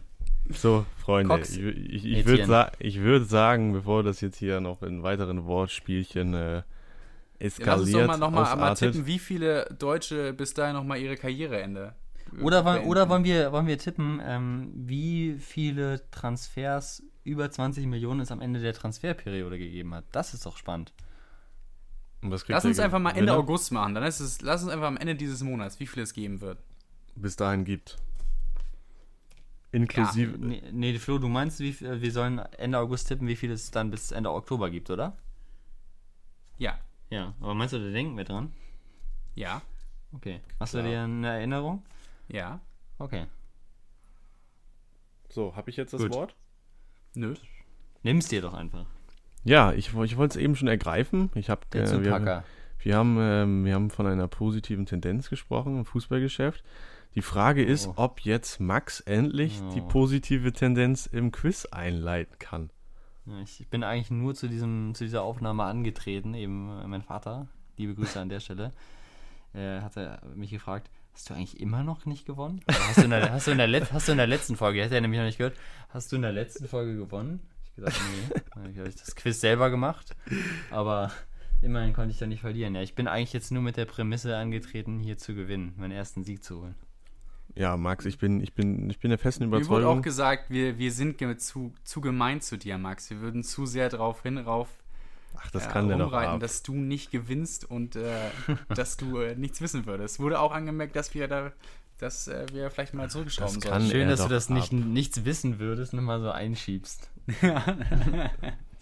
so, Freunde. Cox. Ich, ich, ich würde sa würd sagen, bevor das jetzt hier noch in weiteren Wortspielchen äh, Lass uns eskaliert, doch mal, noch mal, mal ausartet. tippen, wie viele Deutsche bis dahin noch mal ihre Karriereende Oder, wollen, oder wollen, wir, wollen wir tippen, ähm, wie viele Transfers über 20 Millionen es am Ende der Transferperiode gegeben hat. Das ist doch spannend. Und was kriegt Lass uns einfach mal Ende? August machen. Dann ist es, lass uns einfach am Ende dieses Monats, wie viel es geben wird. Bis dahin gibt. Inklusive. Nee, nee, Flo, du meinst, wie, wir sollen Ende August tippen, wie viel es dann bis Ende Oktober gibt, oder? Ja. Ja, aber meinst du, da denken wir dran? Ja. Okay. Hast du Klar. dir eine Erinnerung? Ja. Okay. So, habe ich jetzt das Gut. Wort? Nö. Nimm's dir doch einfach. Ja, ich, ich wollte es eben schon ergreifen. Ich habe Der äh, wir, wir haben ähm, wir haben von einer positiven Tendenz gesprochen im Fußballgeschäft. Die Frage ist, Oh. ob jetzt Max endlich die Oh. positive Tendenz im Quiz einleiten kann. Ich bin eigentlich nur zu, diesem, zu dieser Aufnahme angetreten. Eben äh, mein Vater, liebe Grüße an der Stelle, äh, hatte mich gefragt, hast du eigentlich immer noch nicht gewonnen? Hast du in der, hast du der, hast du in der letzten Folge, hätte er nämlich noch nicht gehört, hast du in der letzten Folge gewonnen? Ich gesagt, nee. Dann habe ich das Quiz selber gemacht, aber immerhin konnte ich da nicht verlieren. Ja, ich bin eigentlich jetzt nur mit der Prämisse angetreten, hier zu gewinnen, meinen ersten Sieg zu holen. Ja, Max, ich bin, ich bin, ich bin der festen Mir wurde auch Überzeugung. gesagt, wir, wir sind zu, zu gemein zu dir, Max. Wir würden zu sehr drauf hin, rauf Ach, das äh, kann der doch rumreiten, ab. dass du nicht gewinnst und äh, dass du äh, nichts wissen würdest. Wurde auch angemerkt, dass wir da, dass äh, wir vielleicht mal zurückschrauben Das sollen. Schön, dass du das nicht, nichts wissen würdest, nochmal so einschiebst.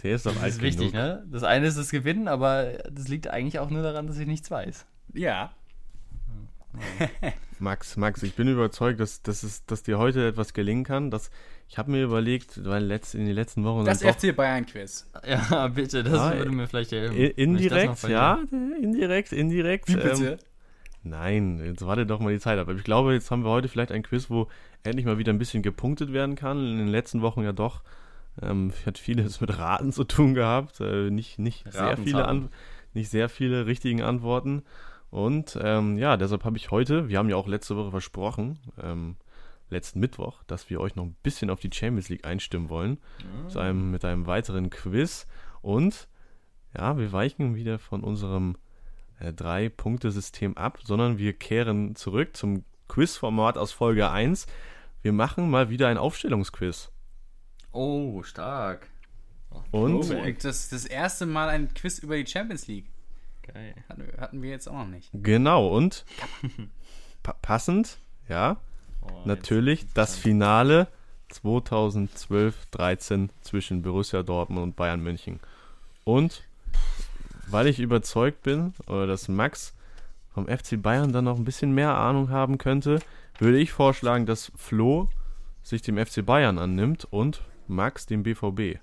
Der ist doch Das alt ist wichtig, genug. ne? Das eine ist das Gewinnen, aber das liegt eigentlich auch nur daran, dass ich nichts weiß. Ja. Max, Max, ich bin überzeugt, dass, dass, es, dass dir heute etwas gelingen kann. Dass, ich habe mir überlegt, weil letzt, in den letzten Wochen Das doch FC Bayern Quiz. Ja, bitte, das Ah, würde mir vielleicht helfen. indirekt, ja, indirekt, indirekt. Wie bitte? Ähm, nein, jetzt warte doch mal die Zeit ab. Aber ich glaube, jetzt haben wir heute vielleicht ein Quiz, wo endlich mal wieder ein bisschen gepunktet werden kann. In den letzten Wochen ja doch. Ähm, hat vieles mit Raten zu tun gehabt. Äh, nicht, nicht, sehr viele. An nicht sehr viele richtigen Antworten. Und ähm, ja, deshalb habe ich heute, wir haben ja auch letzte Woche versprochen, ähm, letzten Mittwoch, dass wir euch noch ein bisschen auf die Champions League einstimmen wollen. Zu einem, mit einem weiteren Quiz. Und ja, wir weichen wieder von unserem äh, Drei-Punkte-System ab, sondern wir kehren zurück zum Quizformat aus Folge 1. Wir machen mal wieder ein Aufstellungsquiz. Oh, stark. Und Oh, und das, das erste Mal ein Quiz über die Champions League. Geil. Hatten wir, hatten wir jetzt auch noch nicht. genau, und pa passend, ja, Oh, natürlich das Finale 2012-13 zwischen Borussia Dortmund und Bayern München. Und weil ich überzeugt bin, oder dass Max vom FC Bayern dann noch ein bisschen mehr Ahnung haben könnte, würde ich vorschlagen, dass Flo sich dem FC Bayern annimmt und Max dem BVB.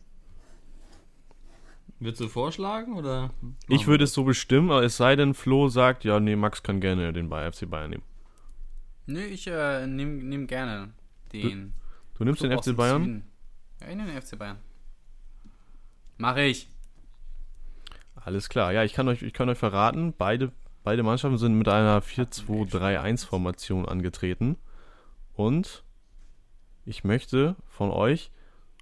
Würdest du vorschlagen oder? Ich würde es so bestimmen, aber es sei denn, Flo sagt, ja, nee, Max kann gerne den Bay- FC Bayern nehmen. Nö, ich äh, nehme nehm gerne den. Du nimmst Club den FC Bayern? Süden. Ja, ich nehme den FC Bayern. Mache ich. Alles klar. Ja, ich kann euch, ich kann euch verraten, beide, beide Mannschaften sind mit einer 4-2-3-1-Formation angetreten. Und ich möchte von euch,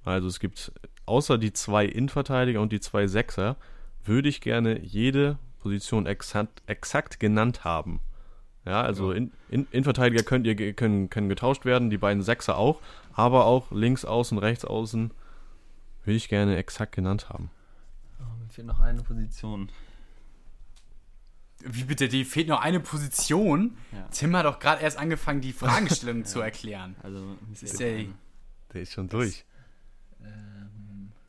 also es gibt außer die zwei Innenverteidiger und die zwei Sechser, würde ich gerne jede Position exakt, exakt genannt haben. Ja, also in, in, Innenverteidiger könnt ihr, können, können getauscht werden, die beiden Sechser auch, aber auch links außen, rechts außen würde ich gerne exakt genannt haben. Oh, mir fehlt noch eine Position. Wie bitte, die fehlt noch eine Position. Ja. Tim hat doch gerade erst angefangen, die Fragestellung zu erklären. Also, ist der- Der ist schon durch. eine.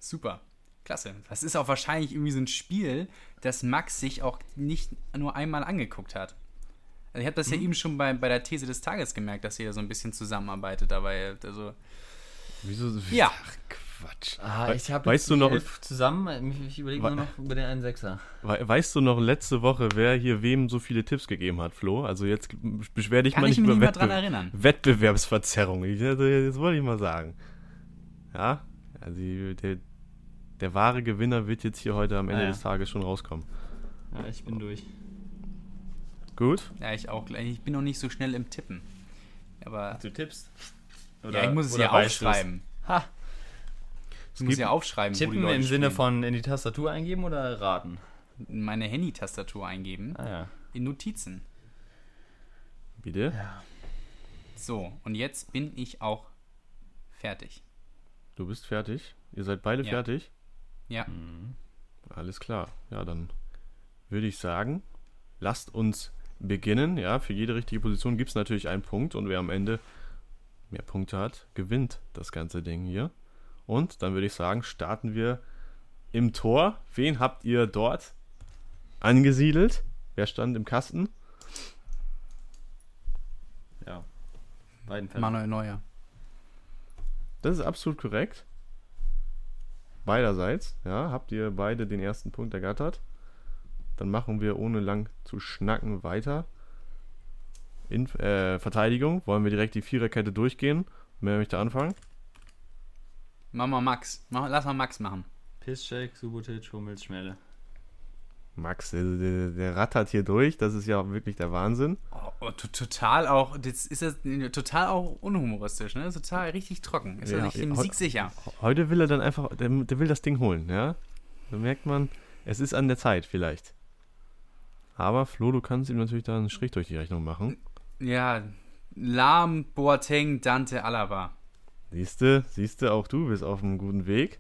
Super. Klasse. Das ist auch wahrscheinlich irgendwie so ein Spiel, das Max sich auch nicht nur einmal angeguckt hat. Also ich habe das ja eben schon bei, bei der These des Tages gemerkt, dass ihr da so ein bisschen zusammenarbeitet dabei. Also, Wieso? Ja. Ach, Quatsch. Ah, ich habe weißt du noch- zusammen. Ich überlege nur noch über den einen Sechser. We weißt du noch letzte Woche, wer hier wem so viele Tipps gegeben hat, Flo? Also jetzt beschwer dich kann mal ich nicht mich über nicht mehr dran Wettbe erinnern. Wettbewerbsverzerrung. Ich, also, das wollte ich mal sagen. Ja, also die- der, der wahre Gewinner wird jetzt hier heute am Ende Ah, ja. des Tages schon rauskommen. Ja, ich bin durch. Gut? Ja, ich auch. Ich bin noch nicht so schnell im Tippen. Aber Du tippst? ja, ich muss es oder ja aufschreiben. Ha! Ich muss ja aufschreiben, wo die Tippen im Sinne spielen. von in die Tastatur eingeben oder raten? meine Handy-Tastatur eingeben. Ah ja. In Notizen. Bitte? So, und jetzt bin ich auch fertig. Du bist fertig? Ihr seid beide Ja. fertig? Ja. Mhm. Alles klar. Ja, dann würde ich sagen, lasst uns beginnen. Ja, für jede richtige Position gibt es natürlich einen Punkt und wer am Ende mehr Punkte hat, gewinnt das ganze Ding hier. Und dann würde ich sagen, starten wir im Tor. Wen habt ihr dort angesiedelt? Wer stand im Kasten? Ja. Beiden fertig. Manuel Neuer. Das ist absolut korrekt. Beiderseits, ja, habt ihr beide den ersten Punkt ergattert. Dann machen wir ohne lang zu schnacken weiter. In äh, Verteidigung wollen wir direkt die Viererkette durchgehen. Wer möchte anfangen? Mach mal Max. Mach, lass mal Max machen. Piszczek, Subotic, Hummels, Schmelle. Max, der, der, der rattert hier durch. Das ist ja wirklich der Wahnsinn. Oh, oh, to- total auch, das ist das, total auch unhumoristisch, ne? Total richtig trocken. Ist Ja, er sich dem Sieg sicher? Heute will er dann einfach, der, der will das Ding holen, ja. Da merkt man, es ist an der Zeit vielleicht. Aber Flo, du kannst ihm natürlich da einen Strich durch die Rechnung machen. Ja, Lahm, Boateng, Dante, Alaba. Siehste, siehste, auch du bist auf einem guten Weg.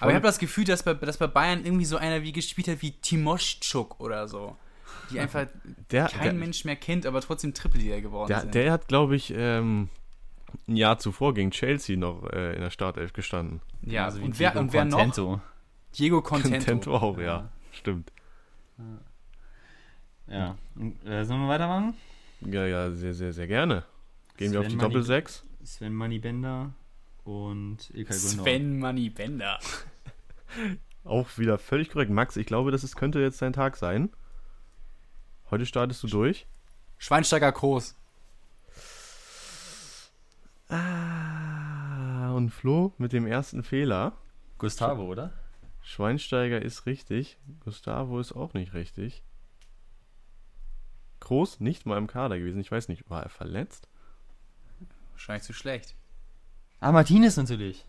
Aber ich habe das Gefühl, dass bei, dass bei Bayern irgendwie so einer wie gespielt hat wie Timoschuk oder so. Die einfach Der, kein der, Mensch mehr kennt, aber trotzdem Triple-Leader geworden Der, sind. der hat, glaube ich, ähm, ein Jahr zuvor gegen Chelsea noch äh, in der Startelf gestanden. ja, Also wie und, wer, Diego und wer noch? Contento. Diego Contento. Contento auch, ja. Ja. Stimmt. Ja. Und, äh, sollen wir weitermachen? Ja, ja, sehr, sehr, sehr gerne. Gehen wir auf Sven die Mani- Doppel-6. Sven Moneybender und Ilkay. Sven Money Bender. Auch wieder völlig korrekt. Max, ich glaube, das ist, könnte jetzt dein Tag sein. Heute startest du durch. Schweinsteiger Groß. Ah, und Flo mit dem ersten Fehler. Gustavo, oder? Schweinsteiger ist richtig. Gustavo ist auch nicht richtig. Groß nicht mal im Kader gewesen. Ich weiß nicht, war er verletzt? Wahrscheinlich zu schlecht. Ah, Martinez natürlich.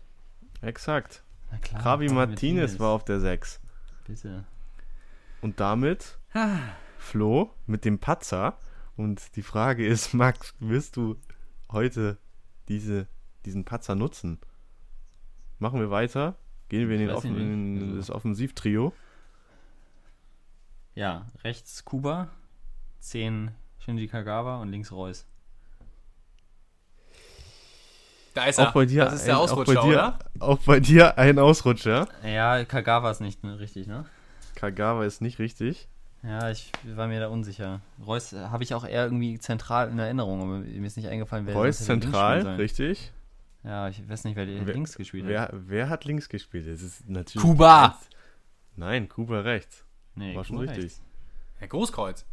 Exakt. Na klar. Javi Martinez war auf der 6. Bitte. Und damit Flo mit dem Patzer. Und die Frage ist, Max, wirst du heute diese, diesen Patzer nutzen? Machen wir weiter? Gehen wir in, den Offen, in Also- das Offensivtrio? Ja, rechts Kuba, 10 Shinji Kagawa und links Reus. Da ist er. Auch bei dir, das ist der ein, Ausrutscher, auch bei dir, oder? Auch bei dir ein Ausrutscher. Ja, Kagawa ist nicht ne, richtig, ne? Kagawa ist nicht richtig. Ja, ich war mir da unsicher. Reus habe ich auch eher irgendwie zentral in Erinnerung, aber mir ist nicht eingefallen, wer Reus zentral, richtig. Ja, ich weiß nicht, wer, Wer- links gespielt hat. Wer, wer hat links gespielt? Das ist natürlich. Kuba. Nein, Kuba rechts. Nee, War schon Kuba richtig. rechts. Herr Großkreuz.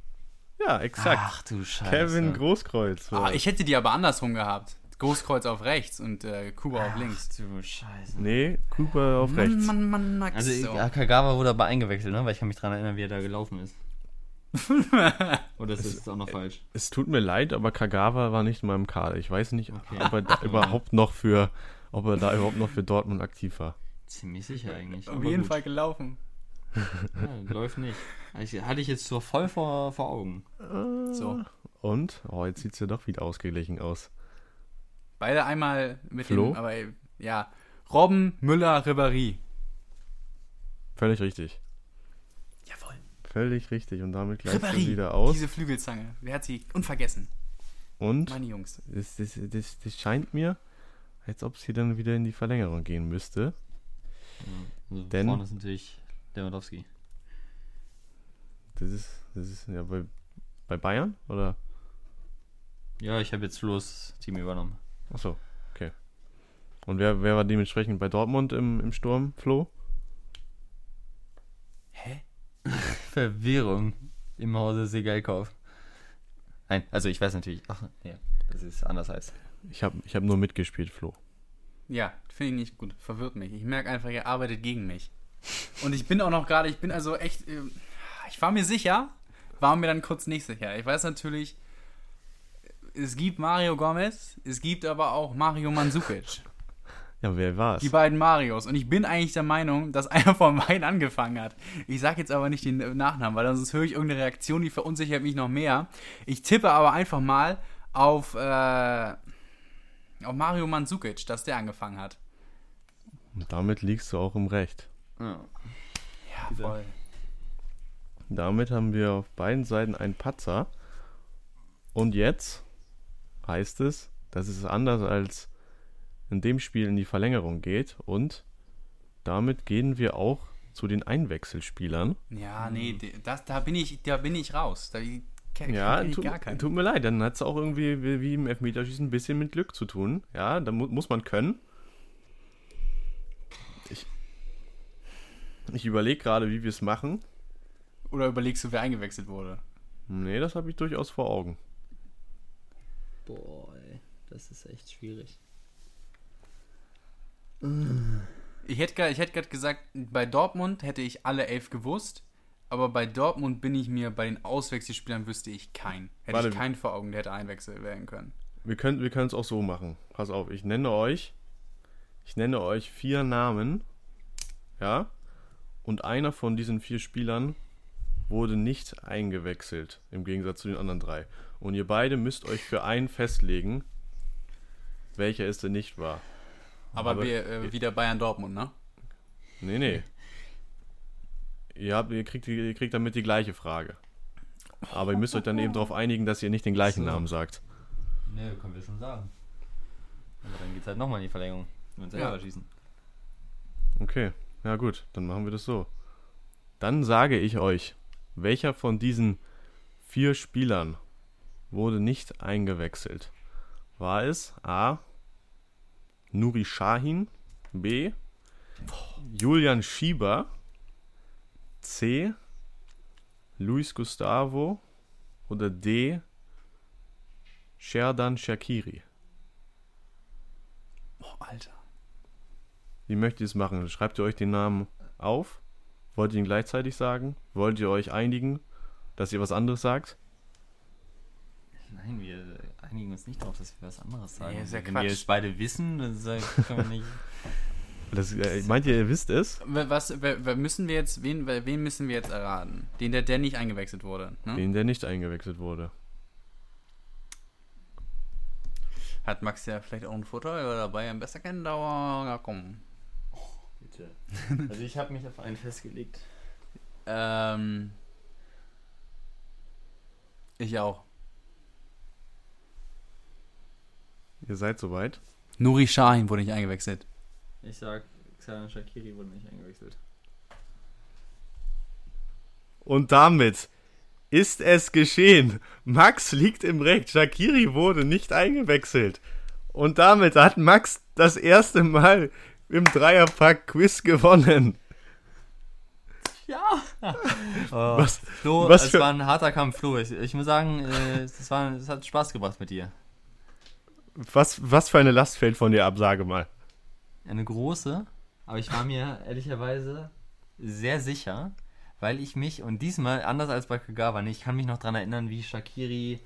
Ja, exakt. Ach du Scheiße. Kevin Großkreuz. Ah, ich hätte die aber andersrum gehabt. Großkreuz auf rechts und äh, Kuba auf links. Ach du Scheiße. Nee, Kuba auf rechts. Mann, Mann, Max. Also so. ja, Kagawa wurde aber eingewechselt, ne? Weil ich kann mich daran erinnern, wie er da gelaufen ist. Oder ist das auch noch falsch? Es tut mir leid, aber Kagawa war nicht in meinem Kader. Ich weiß nicht, Okay. ob er da überhaupt noch für, ob er da überhaupt noch für Dortmund aktiv war. Ziemlich sicher eigentlich. auf aber jeden gut. Fall gelaufen. Ja, läuft nicht. Ich, hatte ich jetzt so voll vor, vor Augen. So. Und? Oh, jetzt sieht es ja doch wieder ausgeglichen aus. Beide einmal mit Flo? dem, aber ja. Robben, Müller, Ribéry. Völlig richtig. Jawohl. Völlig richtig. Und damit Ribéry. wieder aus. Diese Flügelzange. Wer hat sie unvergessen? Und Meine Jungs. das, das, das, das scheint mir, als ob es hier dann wieder in die Verlängerung gehen müsste. Also Denn- vorne ist natürlich Lewandowski. Das ist, das ist ja bei, bei Bayern oder? Ja, ich habe jetzt Flo's Team übernommen. Achso, okay. Und wer, wer war dementsprechend bei Dortmund im, im Sturm, Flo? Hä? Verwirrung im Hause Segelkauf. Nein, also ich weiß natürlich. Ach, ja, das ist anders heißt. Ich habe ich hab nur mitgespielt, Flo. Ja, finde ich nicht gut. Verwirrt mich. Ich merke einfach, ihr arbeitet gegen mich. Und ich bin auch noch gerade, ich bin also echt, ähm, ich war mir sicher, war mir dann kurz nicht sicher. Ich weiß natürlich, es gibt Mario Gomez, es gibt aber auch Mario Mandzukic. Ja, wer war's? Die beiden Marios. Und ich bin eigentlich der Meinung, dass einer von beiden angefangen hat. Ich sage jetzt aber nicht den Nachnamen, weil sonst höre ich irgendeine Reaktion, die verunsichert mich noch mehr. Ich tippe aber einfach mal auf, äh, auf Mario Mandzukic, dass der angefangen hat. Und damit liegst du auch im Recht. Ja. Ja, voll. Damit haben wir auf beiden Seiten einen Patzer. Und jetzt heißt es, dass es anders als in dem Spiel in die Verlängerung geht. Und damit gehen wir auch zu den Einwechselspielern. Ja, nee, das, da, bin ich, da bin ich raus. Da kenn, Ja, keinen. tut mir leid, dann hat es auch irgendwie wie, wie im Elfmeterschießen ein bisschen mit Glück zu tun. Ja, da mu muss man können. Ich, ich überlege gerade, wie wir es machen. Oder überlegst du, wer eingewechselt wurde? Nee, das habe ich durchaus vor Augen. Boah, ey, das ist echt schwierig. Ich hätte gerade hätt gesagt, bei Dortmund hätte ich alle elf gewusst, aber bei Dortmund bin ich mir, bei den Auswechselspielern wüsste ich keinen. Hätte Warte. ich keinen vor Augen, der hätte einwechselt werden können. Wir können wir es auch so machen. Pass auf, ich nenne euch ich nenne euch vier Namen. Ja? Und einer von diesen vier Spielern wurde nicht eingewechselt im Gegensatz zu den anderen drei. Und ihr beide müsst euch für einen festlegen, welcher es denn nicht war. Aber, Aber- wir, äh, wieder Bayern Dortmund, ne? Nee, nee. Ihr, habt, ihr, kriegt, ihr kriegt damit die gleiche Frage. Aber ihr müsst euch dann eben darauf einigen, dass ihr nicht den gleichen So. Namen sagt. Ne, können wir schon sagen. Aber dann geht's halt nochmal in die Verlängerung. Wenn wir Ja. schießen. Okay, ja gut, dann machen wir das so. Dann sage ich euch, welcher von diesen vier Spielern wurde nicht eingewechselt? War es A. Nuri Shahin, B. Julian Schieber, C. Luis Gustavo oder D. Sherdan Shakiri? Boah, Alter. Wie möchtet ihr es machen? Schreibt ihr euch den Namen auf? Wollt ihr ihn gleichzeitig sagen? Wollt ihr euch einigen, dass ihr was anderes sagt? Nein, wir einigen uns nicht darauf, dass wir was anderes sagen. Nee, ist ja Wenn Quatsch. wir es beide wissen, dann sagen- können wir nicht. Das, äh, meint ihr, ihr wisst es? Was, wer müssen wir jetzt, wen, wen müssen wir jetzt erraten? Den, der, der nicht eingewechselt wurde. Ne? Den, der nicht eingewechselt wurde. Hat Max ja vielleicht auch einen Vorteil dabei, einen besser kennen, aber ja, komm. Bitte. Also ich habe mich auf einen festgelegt. Ähm. Ich auch. Ihr seid soweit. Nuri Sahin wurde nicht eingewechselt. Ich sag, Xalan Shakiri wurde nicht eingewechselt. Und damit ist es geschehen. Max liegt im Recht. Shakiri wurde nicht eingewechselt. Und damit hat Max das erste Mal im Dreierpack-Quiz gewonnen. Ja! oh, Was- Flo, was es für- war ein harter Kampf, Flo. Ich, ich muss sagen, äh, es, war, es hat Spaß gebracht mit dir. Was, was für eine Last fällt von dir ab, sage mal. Eine große, aber ich war mir ehrlicherweise sehr sicher, weil ich mich, und diesmal anders als bei Kagawa, nicht, ich kann mich noch daran erinnern, wie Shakiri,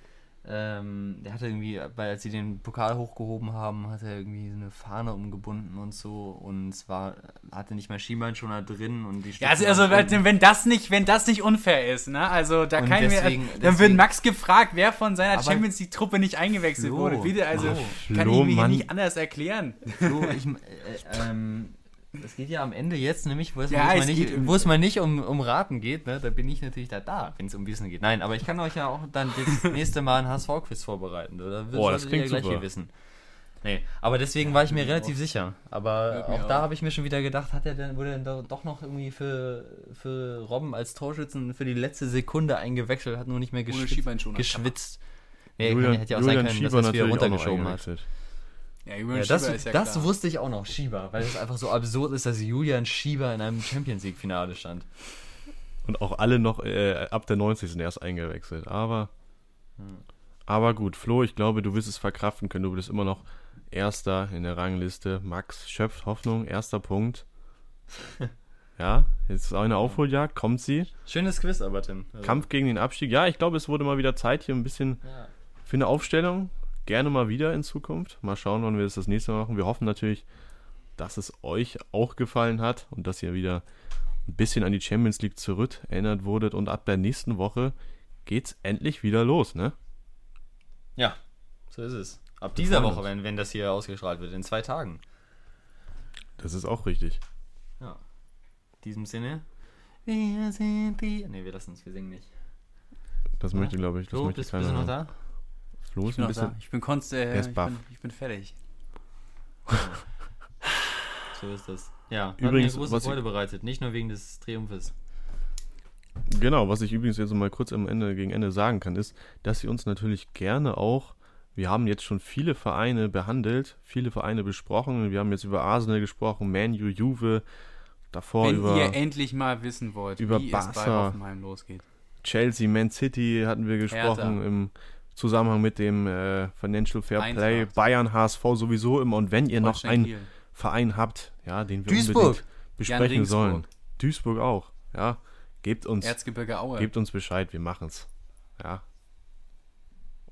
ähm, der hatte irgendwie, weil als sie den Pokal hochgehoben haben, hat er irgendwie so eine Fahne umgebunden und so und es war, hatte nicht mehr Schienbeinschoner drin und die Ja, also, Stützen also wenn, wenn das nicht, wenn das nicht unfair ist, ne? Also da Und kann ich mir, deswegen- dann wird deswegen- Max gefragt, wer von seiner Champions League Truppe nicht eingewechselt Flo, wurde. Bitte, also Flo. kann Flo, ich mir hier Mann. nicht anders erklären. Flo, ich, äh, ähm, es geht ja am Ende jetzt nämlich, wo es, Ja, es, mal, nicht, um- wo es mal nicht um, um Raten geht, ne, da bin ich natürlich da, da wenn es um Wissen geht. Nein, aber ich kann euch ja auch dann das nächste Mal ein HSV-Quiz vorbereiten. Da Oh, das klingt ja gleich super. viel wissen. Nee, aber deswegen war ich mir relativ sicher. Aber auch auf. da habe ich mir schon wieder gedacht, hat er denn, wurde er denn do- doch noch irgendwie für, für Robben als Torschützen für die letzte Sekunde eingewechselt, hat nur nicht mehr geschwitzt. Geschwitzt. Nee, Julian, hätte ja auch Julian sein können, Schieber dass er es wieder natürlich auch noch runtergeschoben hat. Ja, Julian Ja, Schieber das ist ja das klar. wusste ich auch noch, Schieber, weil es einfach so absurd ist, dass Julian Schieber in einem Champions League-Finale stand. Und auch alle noch äh, ab der 90. erst eingewechselt. Aber, aber gut, Flo, ich glaube, du wirst es verkraften können. Du bist immer noch Erster in der Rangliste. Max schöpft Hoffnung, erster Punkt. Ja, jetzt ist eine Aufholjagd, kommt sie. Schönes Quiz aber, Tim. Also, Kampf gegen den Abstieg. Ja, ich glaube, es wurde mal wieder Zeit hier ein bisschen Ja. für eine Aufstellung. Gerne mal wieder in Zukunft. Mal schauen, wann wir das das nächste Mal machen. Wir hoffen natürlich, dass es euch auch gefallen hat und dass ihr wieder ein bisschen an die Champions League zurück erinnert wurdet. Und ab der nächsten Woche geht's endlich wieder los, ne? ja, so ist es. Ab dieser Woche, wenn, wenn das hier ausgestrahlt wird, in zwei Tagen. Das ist auch richtig. Ja. In diesem Sinne. Wir sind die. Ne, wir lassen es, wir singen nicht. Das Ja. möchte, glaube ich, das Flo, möchte bist, bist du noch da? Flo Ich ist bin, ein bisschen... ich bin konst, äh, ich, bin, ich bin fertig. So ist das. Ja, hat Übrigens, mir große was ich- Freude bereitet. Nicht nur wegen des Triumphes. Genau, was ich übrigens jetzt mal kurz am Ende gegen Ende sagen kann, ist, dass sie uns natürlich gerne auch, wir haben jetzt schon viele Vereine behandelt, viele Vereine besprochen, wir haben jetzt über Arsenal gesprochen, Manu, Juve, davor Wenn über ihr endlich mal wissen wollt, über wie es bei Barca. Hoffenheim losgeht. Chelsea, Man City hatten wir gesprochen Hertha. im Zusammenhang mit dem äh, Financial Fair Play, Eintracht. Bayern, HSV sowieso immer und wenn ihr noch Holstein einen Kiel. Verein habt, ja, den wir Duisburg. unbedingt besprechen sollen. Duisburg auch, ja, gebt uns, Erzgebirge Aue. gebt uns Bescheid, wir machen's. Ja,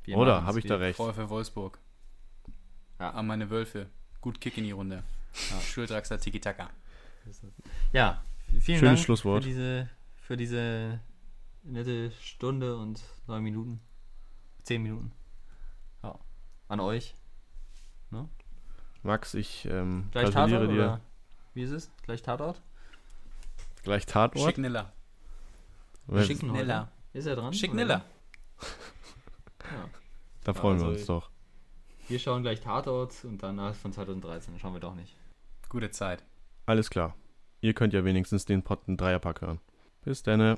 Wir oder? machen's, Habe ich da recht? VfL Wolfsburg. Ja. An meine Wölfe. Gut Kick in die Runde. Ja. Schuldraxler Tiki-Taka. Ja, vielen Schönes Dank Schlusswort. Für, diese, für diese nette Stunde und neun Minuten. Zehn Minuten. Ja. An euch. Max, ich ähm, Gleich gratuliere Tatort dir. oder wie ist es? Gleich Tatort? Gleich Tatort. Schickniller. Schniller. Ist er dran? Schickniller. Ja. Da freuen wir Also- uns doch. Wir schauen gleich Tatort und danach von 2013. Dann schauen wir doch nicht. Gute Zeit. Alles klar. Ihr könnt ja wenigstens den Potten Dreierpack hören. Bis dann.